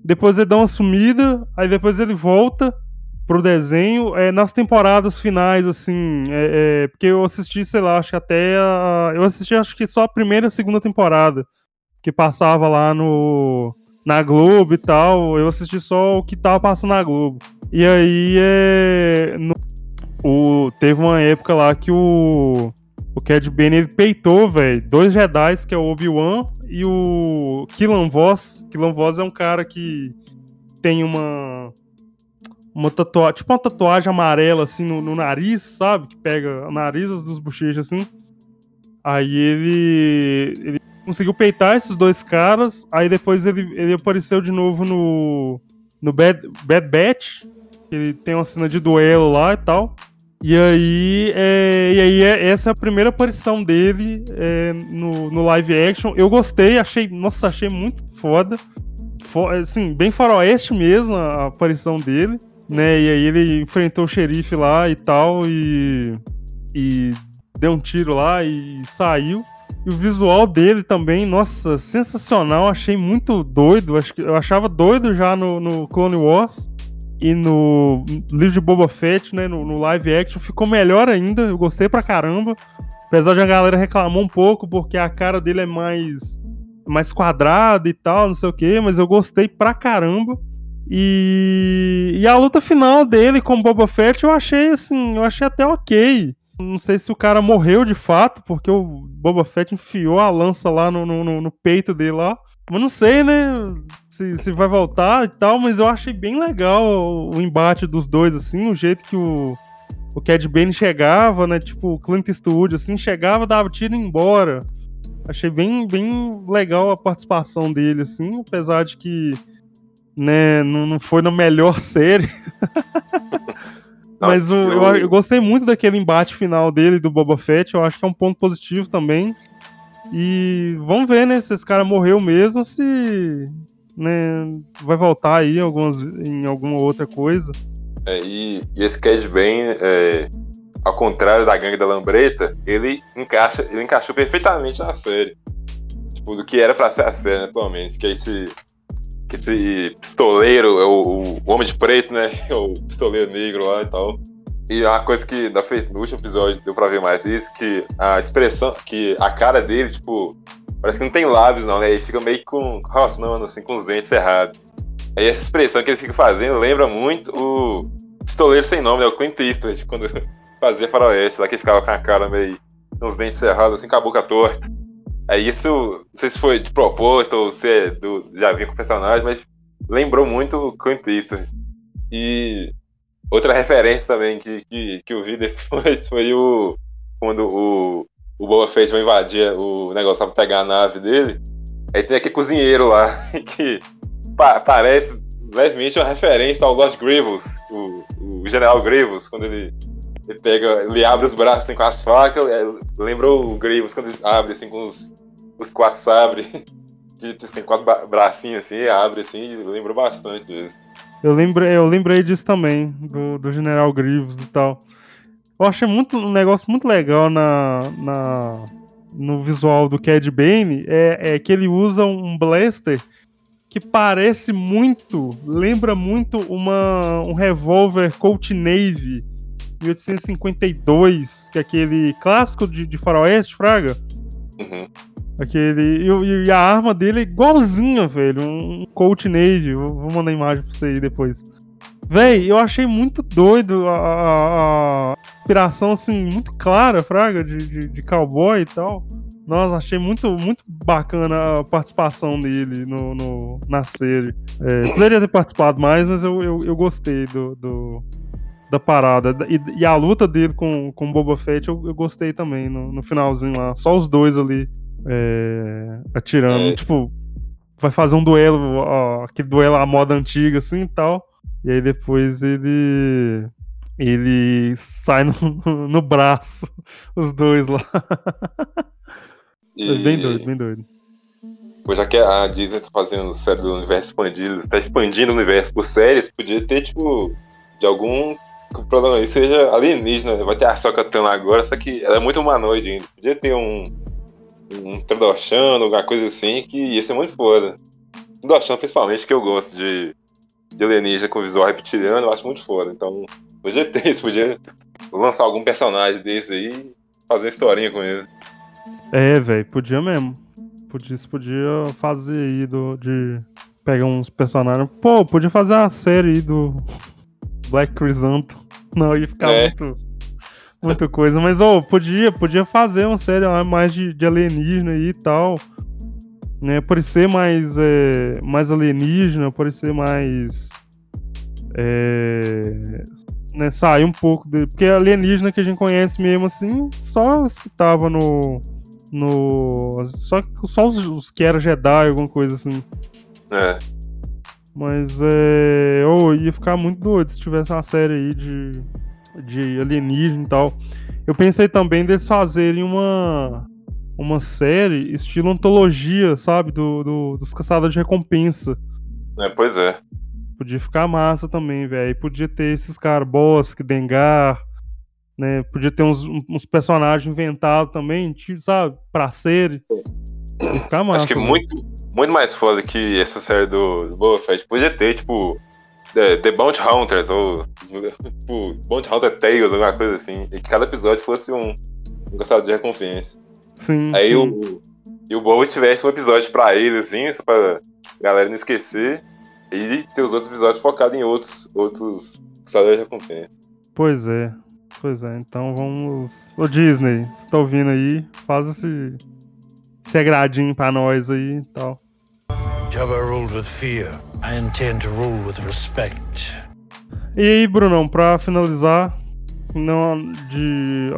depois ele dá uma sumida, aí depois ele volta pro desenho é, nas temporadas finais, assim, é, é, porque eu assisti, sei lá, acho que até a, eu assisti acho que só a primeira e a segunda temporada que passava lá no na Globo e tal. Eu assisti só o que tava passando na Globo. E aí é. No, o, teve uma época lá que o. O Cad Bane ele peitou, velho, dois Jedi, que é o Obi-Wan e o Killan Voss. Killan Voss é um cara que tem uma uma tatuagem, tipo uma tatuagem amarela, assim, no, no nariz, sabe? Que pega narizes dos bochechas, assim. Aí ele, ele conseguiu peitar esses dois caras, aí depois ele, ele apareceu de novo no, no Bad, Bad Batch, ele tem uma cena de duelo lá e tal. E aí, é, e aí é, essa é a primeira aparição dele é, no, no live action. Eu gostei, achei, nossa, achei muito foda. Assim, bem faroeste mesmo a aparição dele, né? E aí ele enfrentou o xerife lá e tal, e, e deu um tiro lá e saiu. E o visual dele também, nossa, sensacional. Achei muito doido. Eu achava doido já no, no Clone Wars e no livro de Boba Fett, né, no, no, live action, ficou melhor ainda. Eu gostei pra caramba. Apesar de a galera reclamou um pouco, porque a cara dele é mais, mais quadrada e tal, não sei o que, mas eu gostei pra caramba. E, e a luta final dele com Boba Fett eu achei assim, eu achei até ok. Não sei se o cara morreu de fato, porque o Boba Fett enfiou a lança lá no, no, no peito dele lá. Mas não sei, né? Se, se vai voltar e tal, mas eu achei bem legal o, o embate dos dois, assim, o jeito que o, o Cad Bane chegava, né? Tipo, o Clint Eastwood, assim, chegava, dava tiro e embora. Achei bem, bem legal a participação dele, assim, apesar de que, né, não, não foi na melhor série. Mas o, eu, eu, gostei muito daquele embate final dele, do Boba Fett, eu acho que é um ponto positivo também. E vamos ver, né, se esse cara morreu mesmo, se né, vai voltar aí em, algumas, em alguma outra coisa. É, e, e, esse Cad Bane, é, ao contrário da gangue da Lambreta, ele encaixa, ele encaixou perfeitamente na série. Tipo, do que era pra ser a série né, atualmente. Que é esse, esse pistoleiro, é o, o Homem de Preto, né? É o pistoleiro negro lá e tal. E uma coisa que da fez no último episódio deu pra ver mais isso, que a expressão, que a cara dele, tipo, parece que não tem lábios não, né? Ele fica meio com, rosnando assim, com os dentes cerrados. Aí essa expressão que ele fica fazendo lembra muito o pistoleiro sem nome, né? O Clint Eastwood, quando fazia faroeste, lá que ele ficava com a cara meio com os dentes cerrados, assim, com a boca torta. Aí isso, não sei se foi de propósito ou se é do, já vinha com o personagem, mas lembrou muito Clint Eastwood. E Outra referência também que, que, que eu vi depois foi o. Quando o, o Boba Fett vai invadir o negócio pra pegar a nave dele. Aí tem aquele cozinheiro lá, que pa parece levemente uma referência ao Lord Grievous, o, o General Grievous, quando ele, ele pega, ele abre os braços assim, com as facas, lembrou o Grievous quando ele abre assim com os, os quatro sabres, que tem quatro bracinhos assim, abre assim, lembrou bastante disso. Eu lembrei, eu lembrei disso também, do, do General Grievous e tal. Eu achei muito, um negócio muito legal na, na, no visual do Cad Bane, é, é que ele usa um blaster que parece muito, lembra muito uma, um revólver Colt Navy 1852, que é aquele clássico de, de faroeste, fraga. Uhum. Aquele. E, e, a arma dele é igualzinha, velho. Um Colt. Vou, vou mandar a imagem pra você aí depois. Véi, eu achei muito doido a, a, a inspiração, assim, muito clara, Fraga, de, de, de, cowboy e tal. Nossa, achei muito, muito bacana a participação dele no, no na série. É, poderia ter participado mais, mas eu, eu, eu gostei do, do, da parada. E, e, a luta dele com, com Boba Fett eu, eu gostei também no, no finalzinho lá. Só os dois ali é, atirando. É. Tipo, vai fazer um duelo, ó, aquele duelo à moda antiga assim e tal. E aí depois ele. Ele sai no, no braço, os dois lá. E... Bem doido, bem doido. Pois já que a Disney tá fazendo série do universo expandido, tá expandindo o universo por séries, podia ter, tipo, de algum que o protagonista seja alienígena. Vai ter a Soca Tano agora, só que ela é muito humanoide ainda. Podia ter um, um Tradoshano, alguma coisa assim, que ia ser muito foda. Tradoshano, principalmente, que eu gosto de, de alienígena com visual reptiliano, eu acho muito foda. Então, podia ter isso, podia lançar algum personagem desse aí e fazer historinha com ele. É, velho, podia mesmo. Podia, podia fazer aí do, de pegar uns personagens. Pô, podia fazer uma série aí do Black Chrysanthemum. Não, ia ficar é. muito muita coisa. Mas, ó, oh, podia, podia fazer uma série mais de, de alienígena e tal. Né? Parecer mais, é, mais alienígena, parecer mais. É, né, sair um pouco dele. Porque alienígena que a gente conhece mesmo assim, só os que tava no. no só, só os, os que eram Jedi, alguma coisa assim. É. Mas é. Eu ia ficar muito doido se tivesse uma série aí de, de alienígena e tal. Eu pensei também deles fazerem uma. Uma série estilo antologia, sabe? Do, do dos caçadores de recompensa. É, pois é. Podia ficar massa também, velho. Podia ter esses caras, Bossk, Dengar, né? Podia ter uns, uns personagens inventados também, sabe? Pra série. Ia ficar massa. Acho que muito, muito mais foda que essa série do, do Boba Fett. Podia ter, tipo, The, The Bounty Hunters, ou tipo, Bounty Hunter Tales, alguma coisa assim. E que cada episódio fosse um, um caçador de recompensa. Sim. Aí sim. o. E o Boba tivesse um episódio pra ele, assim, só pra galera não esquecer. E ter os outros episódios focados em outros, outros caçadores de recompensa. Pois é. Pois é, então vamos. Ô Disney, você tá ouvindo aí? Faz esse. Esse agradinho pra nós aí e tal. Jabba ruled with fear. I intend to rule with respect. E aí, Brunão, pra finalizar, não, de,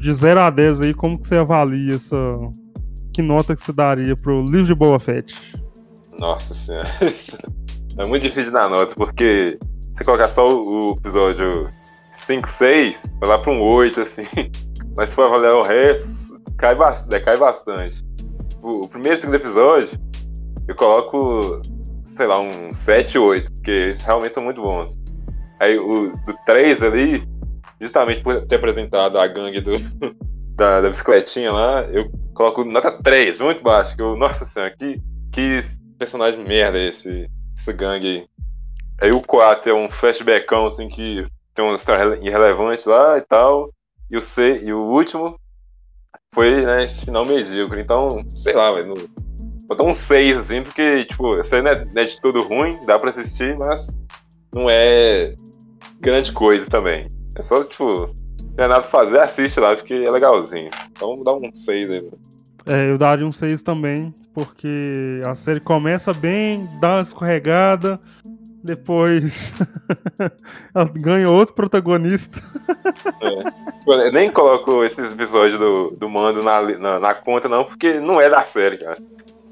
de 0 a 10 aí, como que você avalia essa. Que nota que você daria pro livro de Boba Fett? Nossa senhora. É muito difícil dar nota, porque você colocar só o episódio 5, 6, vai lá pra um 8, assim. Mas se for avaliar o resto, cai, decai bastante. O primeiro e o segundo episódio, eu coloco, sei lá, um 7, 8, porque eles realmente são muito bons. Aí o do 3 ali, justamente por ter apresentado a gangue do, da, da bicicletinha lá, eu coloco nota 3, muito baixo. Que eu, nossa senhora, que, que personagem merda esse, esse gangue aí. Aí o 4 é um flashbackão, assim, que tem uma história irrelevante lá e tal. E o, C, e o último foi, né, esse final medíocre. Então, sei lá, velho. Botar um 6, assim, porque, tipo, essa não é, não é de tudo ruim, dá pra assistir, mas não é grande coisa também. É só, tipo, não tem nada pra fazer, assiste lá, porque é legalzinho. Então dá um 6 aí. É, eu daria um 6 também, porque a série começa bem, dá uma escorregada, depois ela ganha outro protagonista. É. Eu nem coloco esses episódios do, do Mando na, na, na, conta, não, porque não é da série, cara.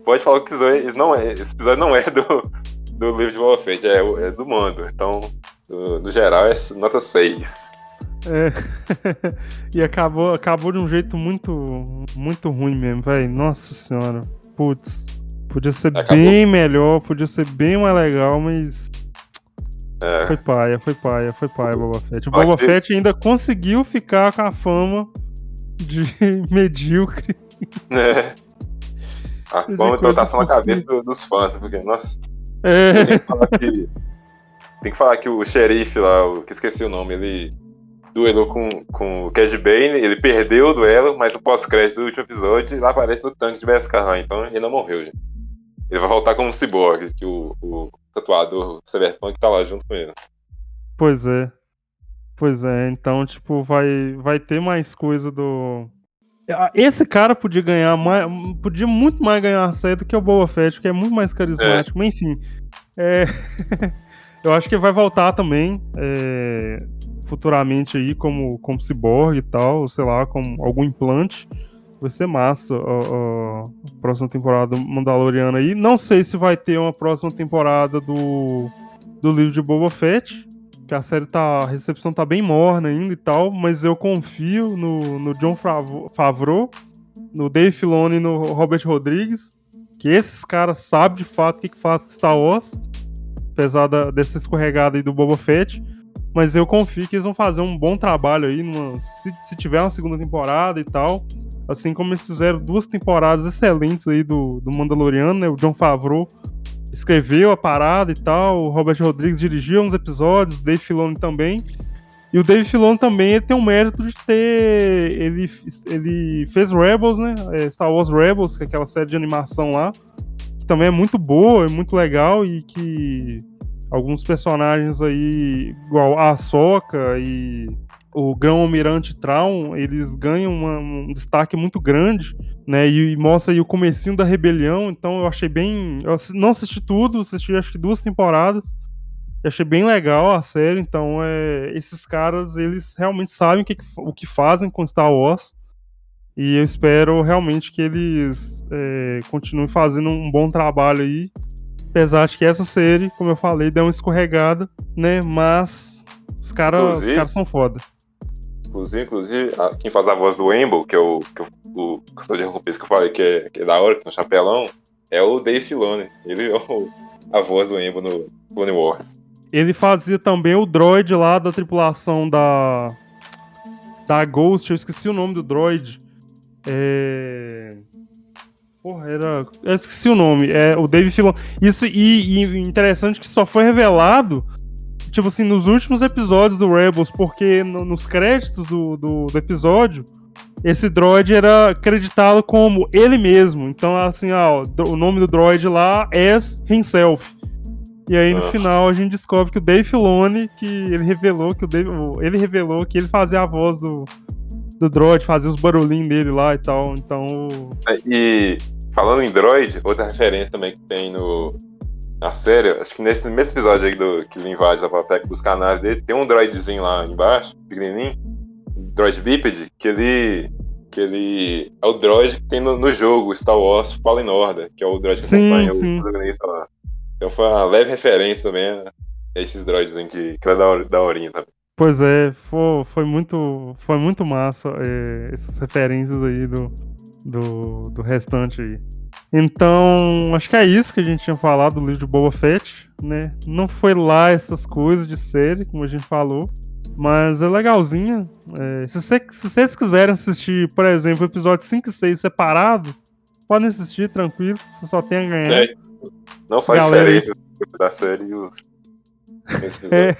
Pode falar que isso não é, esse episódio não é do, do livro de Boba Fett, é, é do Mando. Então, no, no geral, é nota 6. É. e acabou, acabou de um jeito muito, muito ruim mesmo, velho. Nossa senhora. Putz. Podia ser acabou. bem melhor, podia ser bem mais legal, mas. É. Foi paia, foi paia, foi paia, Boba Fett. O Boba que... Fett ainda conseguiu ficar com a fama de medíocre. É. A fama então tá só na cabeça do, dos fãs, porque, nossa. É. Tem que falar que, tem que, falar que o xerife lá, o, que esqueci o nome, ele duelou com, com o Cad Bane, ele perdeu o duelo, mas no pós-crédito do último episódio ele aparece no tanque de Beskar então ele não morreu, gente. Ele vai voltar como um cyborg, que o, o tatuador Cyberpunk tá lá junto com ele. Pois é. Pois é, então, tipo, vai, vai ter mais coisa do. Esse cara podia ganhar mais. Podia muito mais ganhar série do que o Boba Fett, que é muito mais carismático. É. Mas enfim. É... eu acho que vai voltar também. É futuramente aí como, como cyborg e tal, sei lá, como algum implante. Vai ser massa a, a próxima temporada Mandaloriana aí. Não sei se vai ter uma próxima temporada do, do livro de Boba Fett, que a série tá. A recepção tá bem morna ainda e tal, mas eu confio no, no John Favreau, no Dave Filoni e no Robert Rodrigues, que esses caras sabem de fato o que, que faz Star Wars, apesar da, dessa escorregada aí do Boba Fett. Mas eu confio que eles vão fazer um bom trabalho aí, numa, se, se tiver uma segunda temporada e tal. Assim como eles fizeram duas temporadas excelentes aí do, do Mandaloriano, né? O John Favreau escreveu a parada e tal, o Robert Rodrigues dirigiu uns episódios, o Dave Filoni também. E o Dave Filoni também ele tem o mérito de ter. Ele, ele fez Rebels, né? É, Star Wars Rebels, que é aquela série de animação lá. Que também é muito boa, é muito legal e que alguns personagens aí, igual a Soca e o Grão-Almirante Traum, eles ganham uma, um destaque muito grande, né? E, e, mostra aí o comecinho da rebelião, então eu achei bem... Eu não assisti tudo, assisti acho que duas temporadas, E achei bem legal a série, então é, esses caras, eles realmente sabem o que, o que fazem com Star Wars. E eu espero realmente que eles é, continuem fazendo um bom trabalho aí. Apesar de que essa série, como eu falei, deu uma escorregada, né? Mas os caras cara são foda. Inclusive, inclusive, quem faz a voz do Wemble, que é o, que é o, o de que eu falei que é, que é da hora, que tem um chapelão, é o Dave Filoni. Ele é o, a voz do Wemble no Clone Wars. Ele fazia também o droid lá da tripulação da. Da Ghost, eu esqueci o nome do droid. É. Porra, era. Eu esqueci o nome. É o Dave Filoni. Isso, e, e interessante que só foi revelado tipo assim, nos últimos episódios do Rebels, porque no, nos créditos do, do, do, episódio, esse droid era acreditado como ele mesmo. Então, assim, ó, o nome do droid lá é himself. E aí, no Nossa. final, a gente descobre que o Dave Filoni, que ele revelou que o Dave, ele revelou que ele fazia a voz do, do droid, fazia os barulhinhos dele lá e tal. Então. É, e falando em droid, outra referência também que tem no, na série, acho que nesse mesmo episódio aí do, que ele invade a biblioteca dos canais dele, tem um droidzinho lá embaixo, pequenininho, droid bípede, que ele que ele é o droid que tem no, no jogo Star Wars Fallen Order, que é o droid que sim, acompanha sim. o protagonista lá. Então foi uma leve referência também a esses droids aí que, que é da, da horinha também. Pois é, foi, foi, muito, foi muito massa é, essas referências aí do, do, do restante aí. Então, acho que é isso que a gente tinha falado do livro de Boba Fett, né? Não foi lá essas coisas de série, como a gente falou, mas é legalzinha. É, se, cê, se, vocês quiserem assistir, por exemplo, episódio 5 e 6 separado, podem assistir tranquilo, você só tem a ganhar. É, não faz Galera, diferença da série e os. É.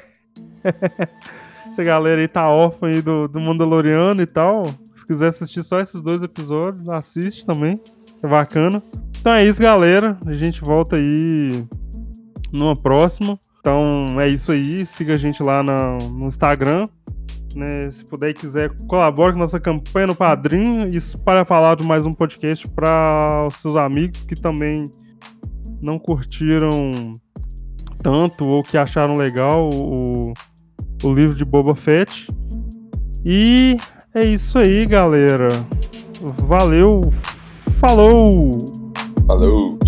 Essa galera aí tá órfã aí do, do Mandaloriano e tal. Se quiser assistir só esses dois episódios, assiste também. Bacana. Então é isso, galera. A gente volta aí numa próxima. Então é isso aí. Siga a gente lá no, Instagram. Né? Se puder e quiser, colabore com nossa campanha no Padrinho. E para falar de mais um podcast para os seus amigos que também não curtiram tanto ou que acharam legal o, o livro de Boba Fett. E é isso aí, galera. Valeu, falou! Falou!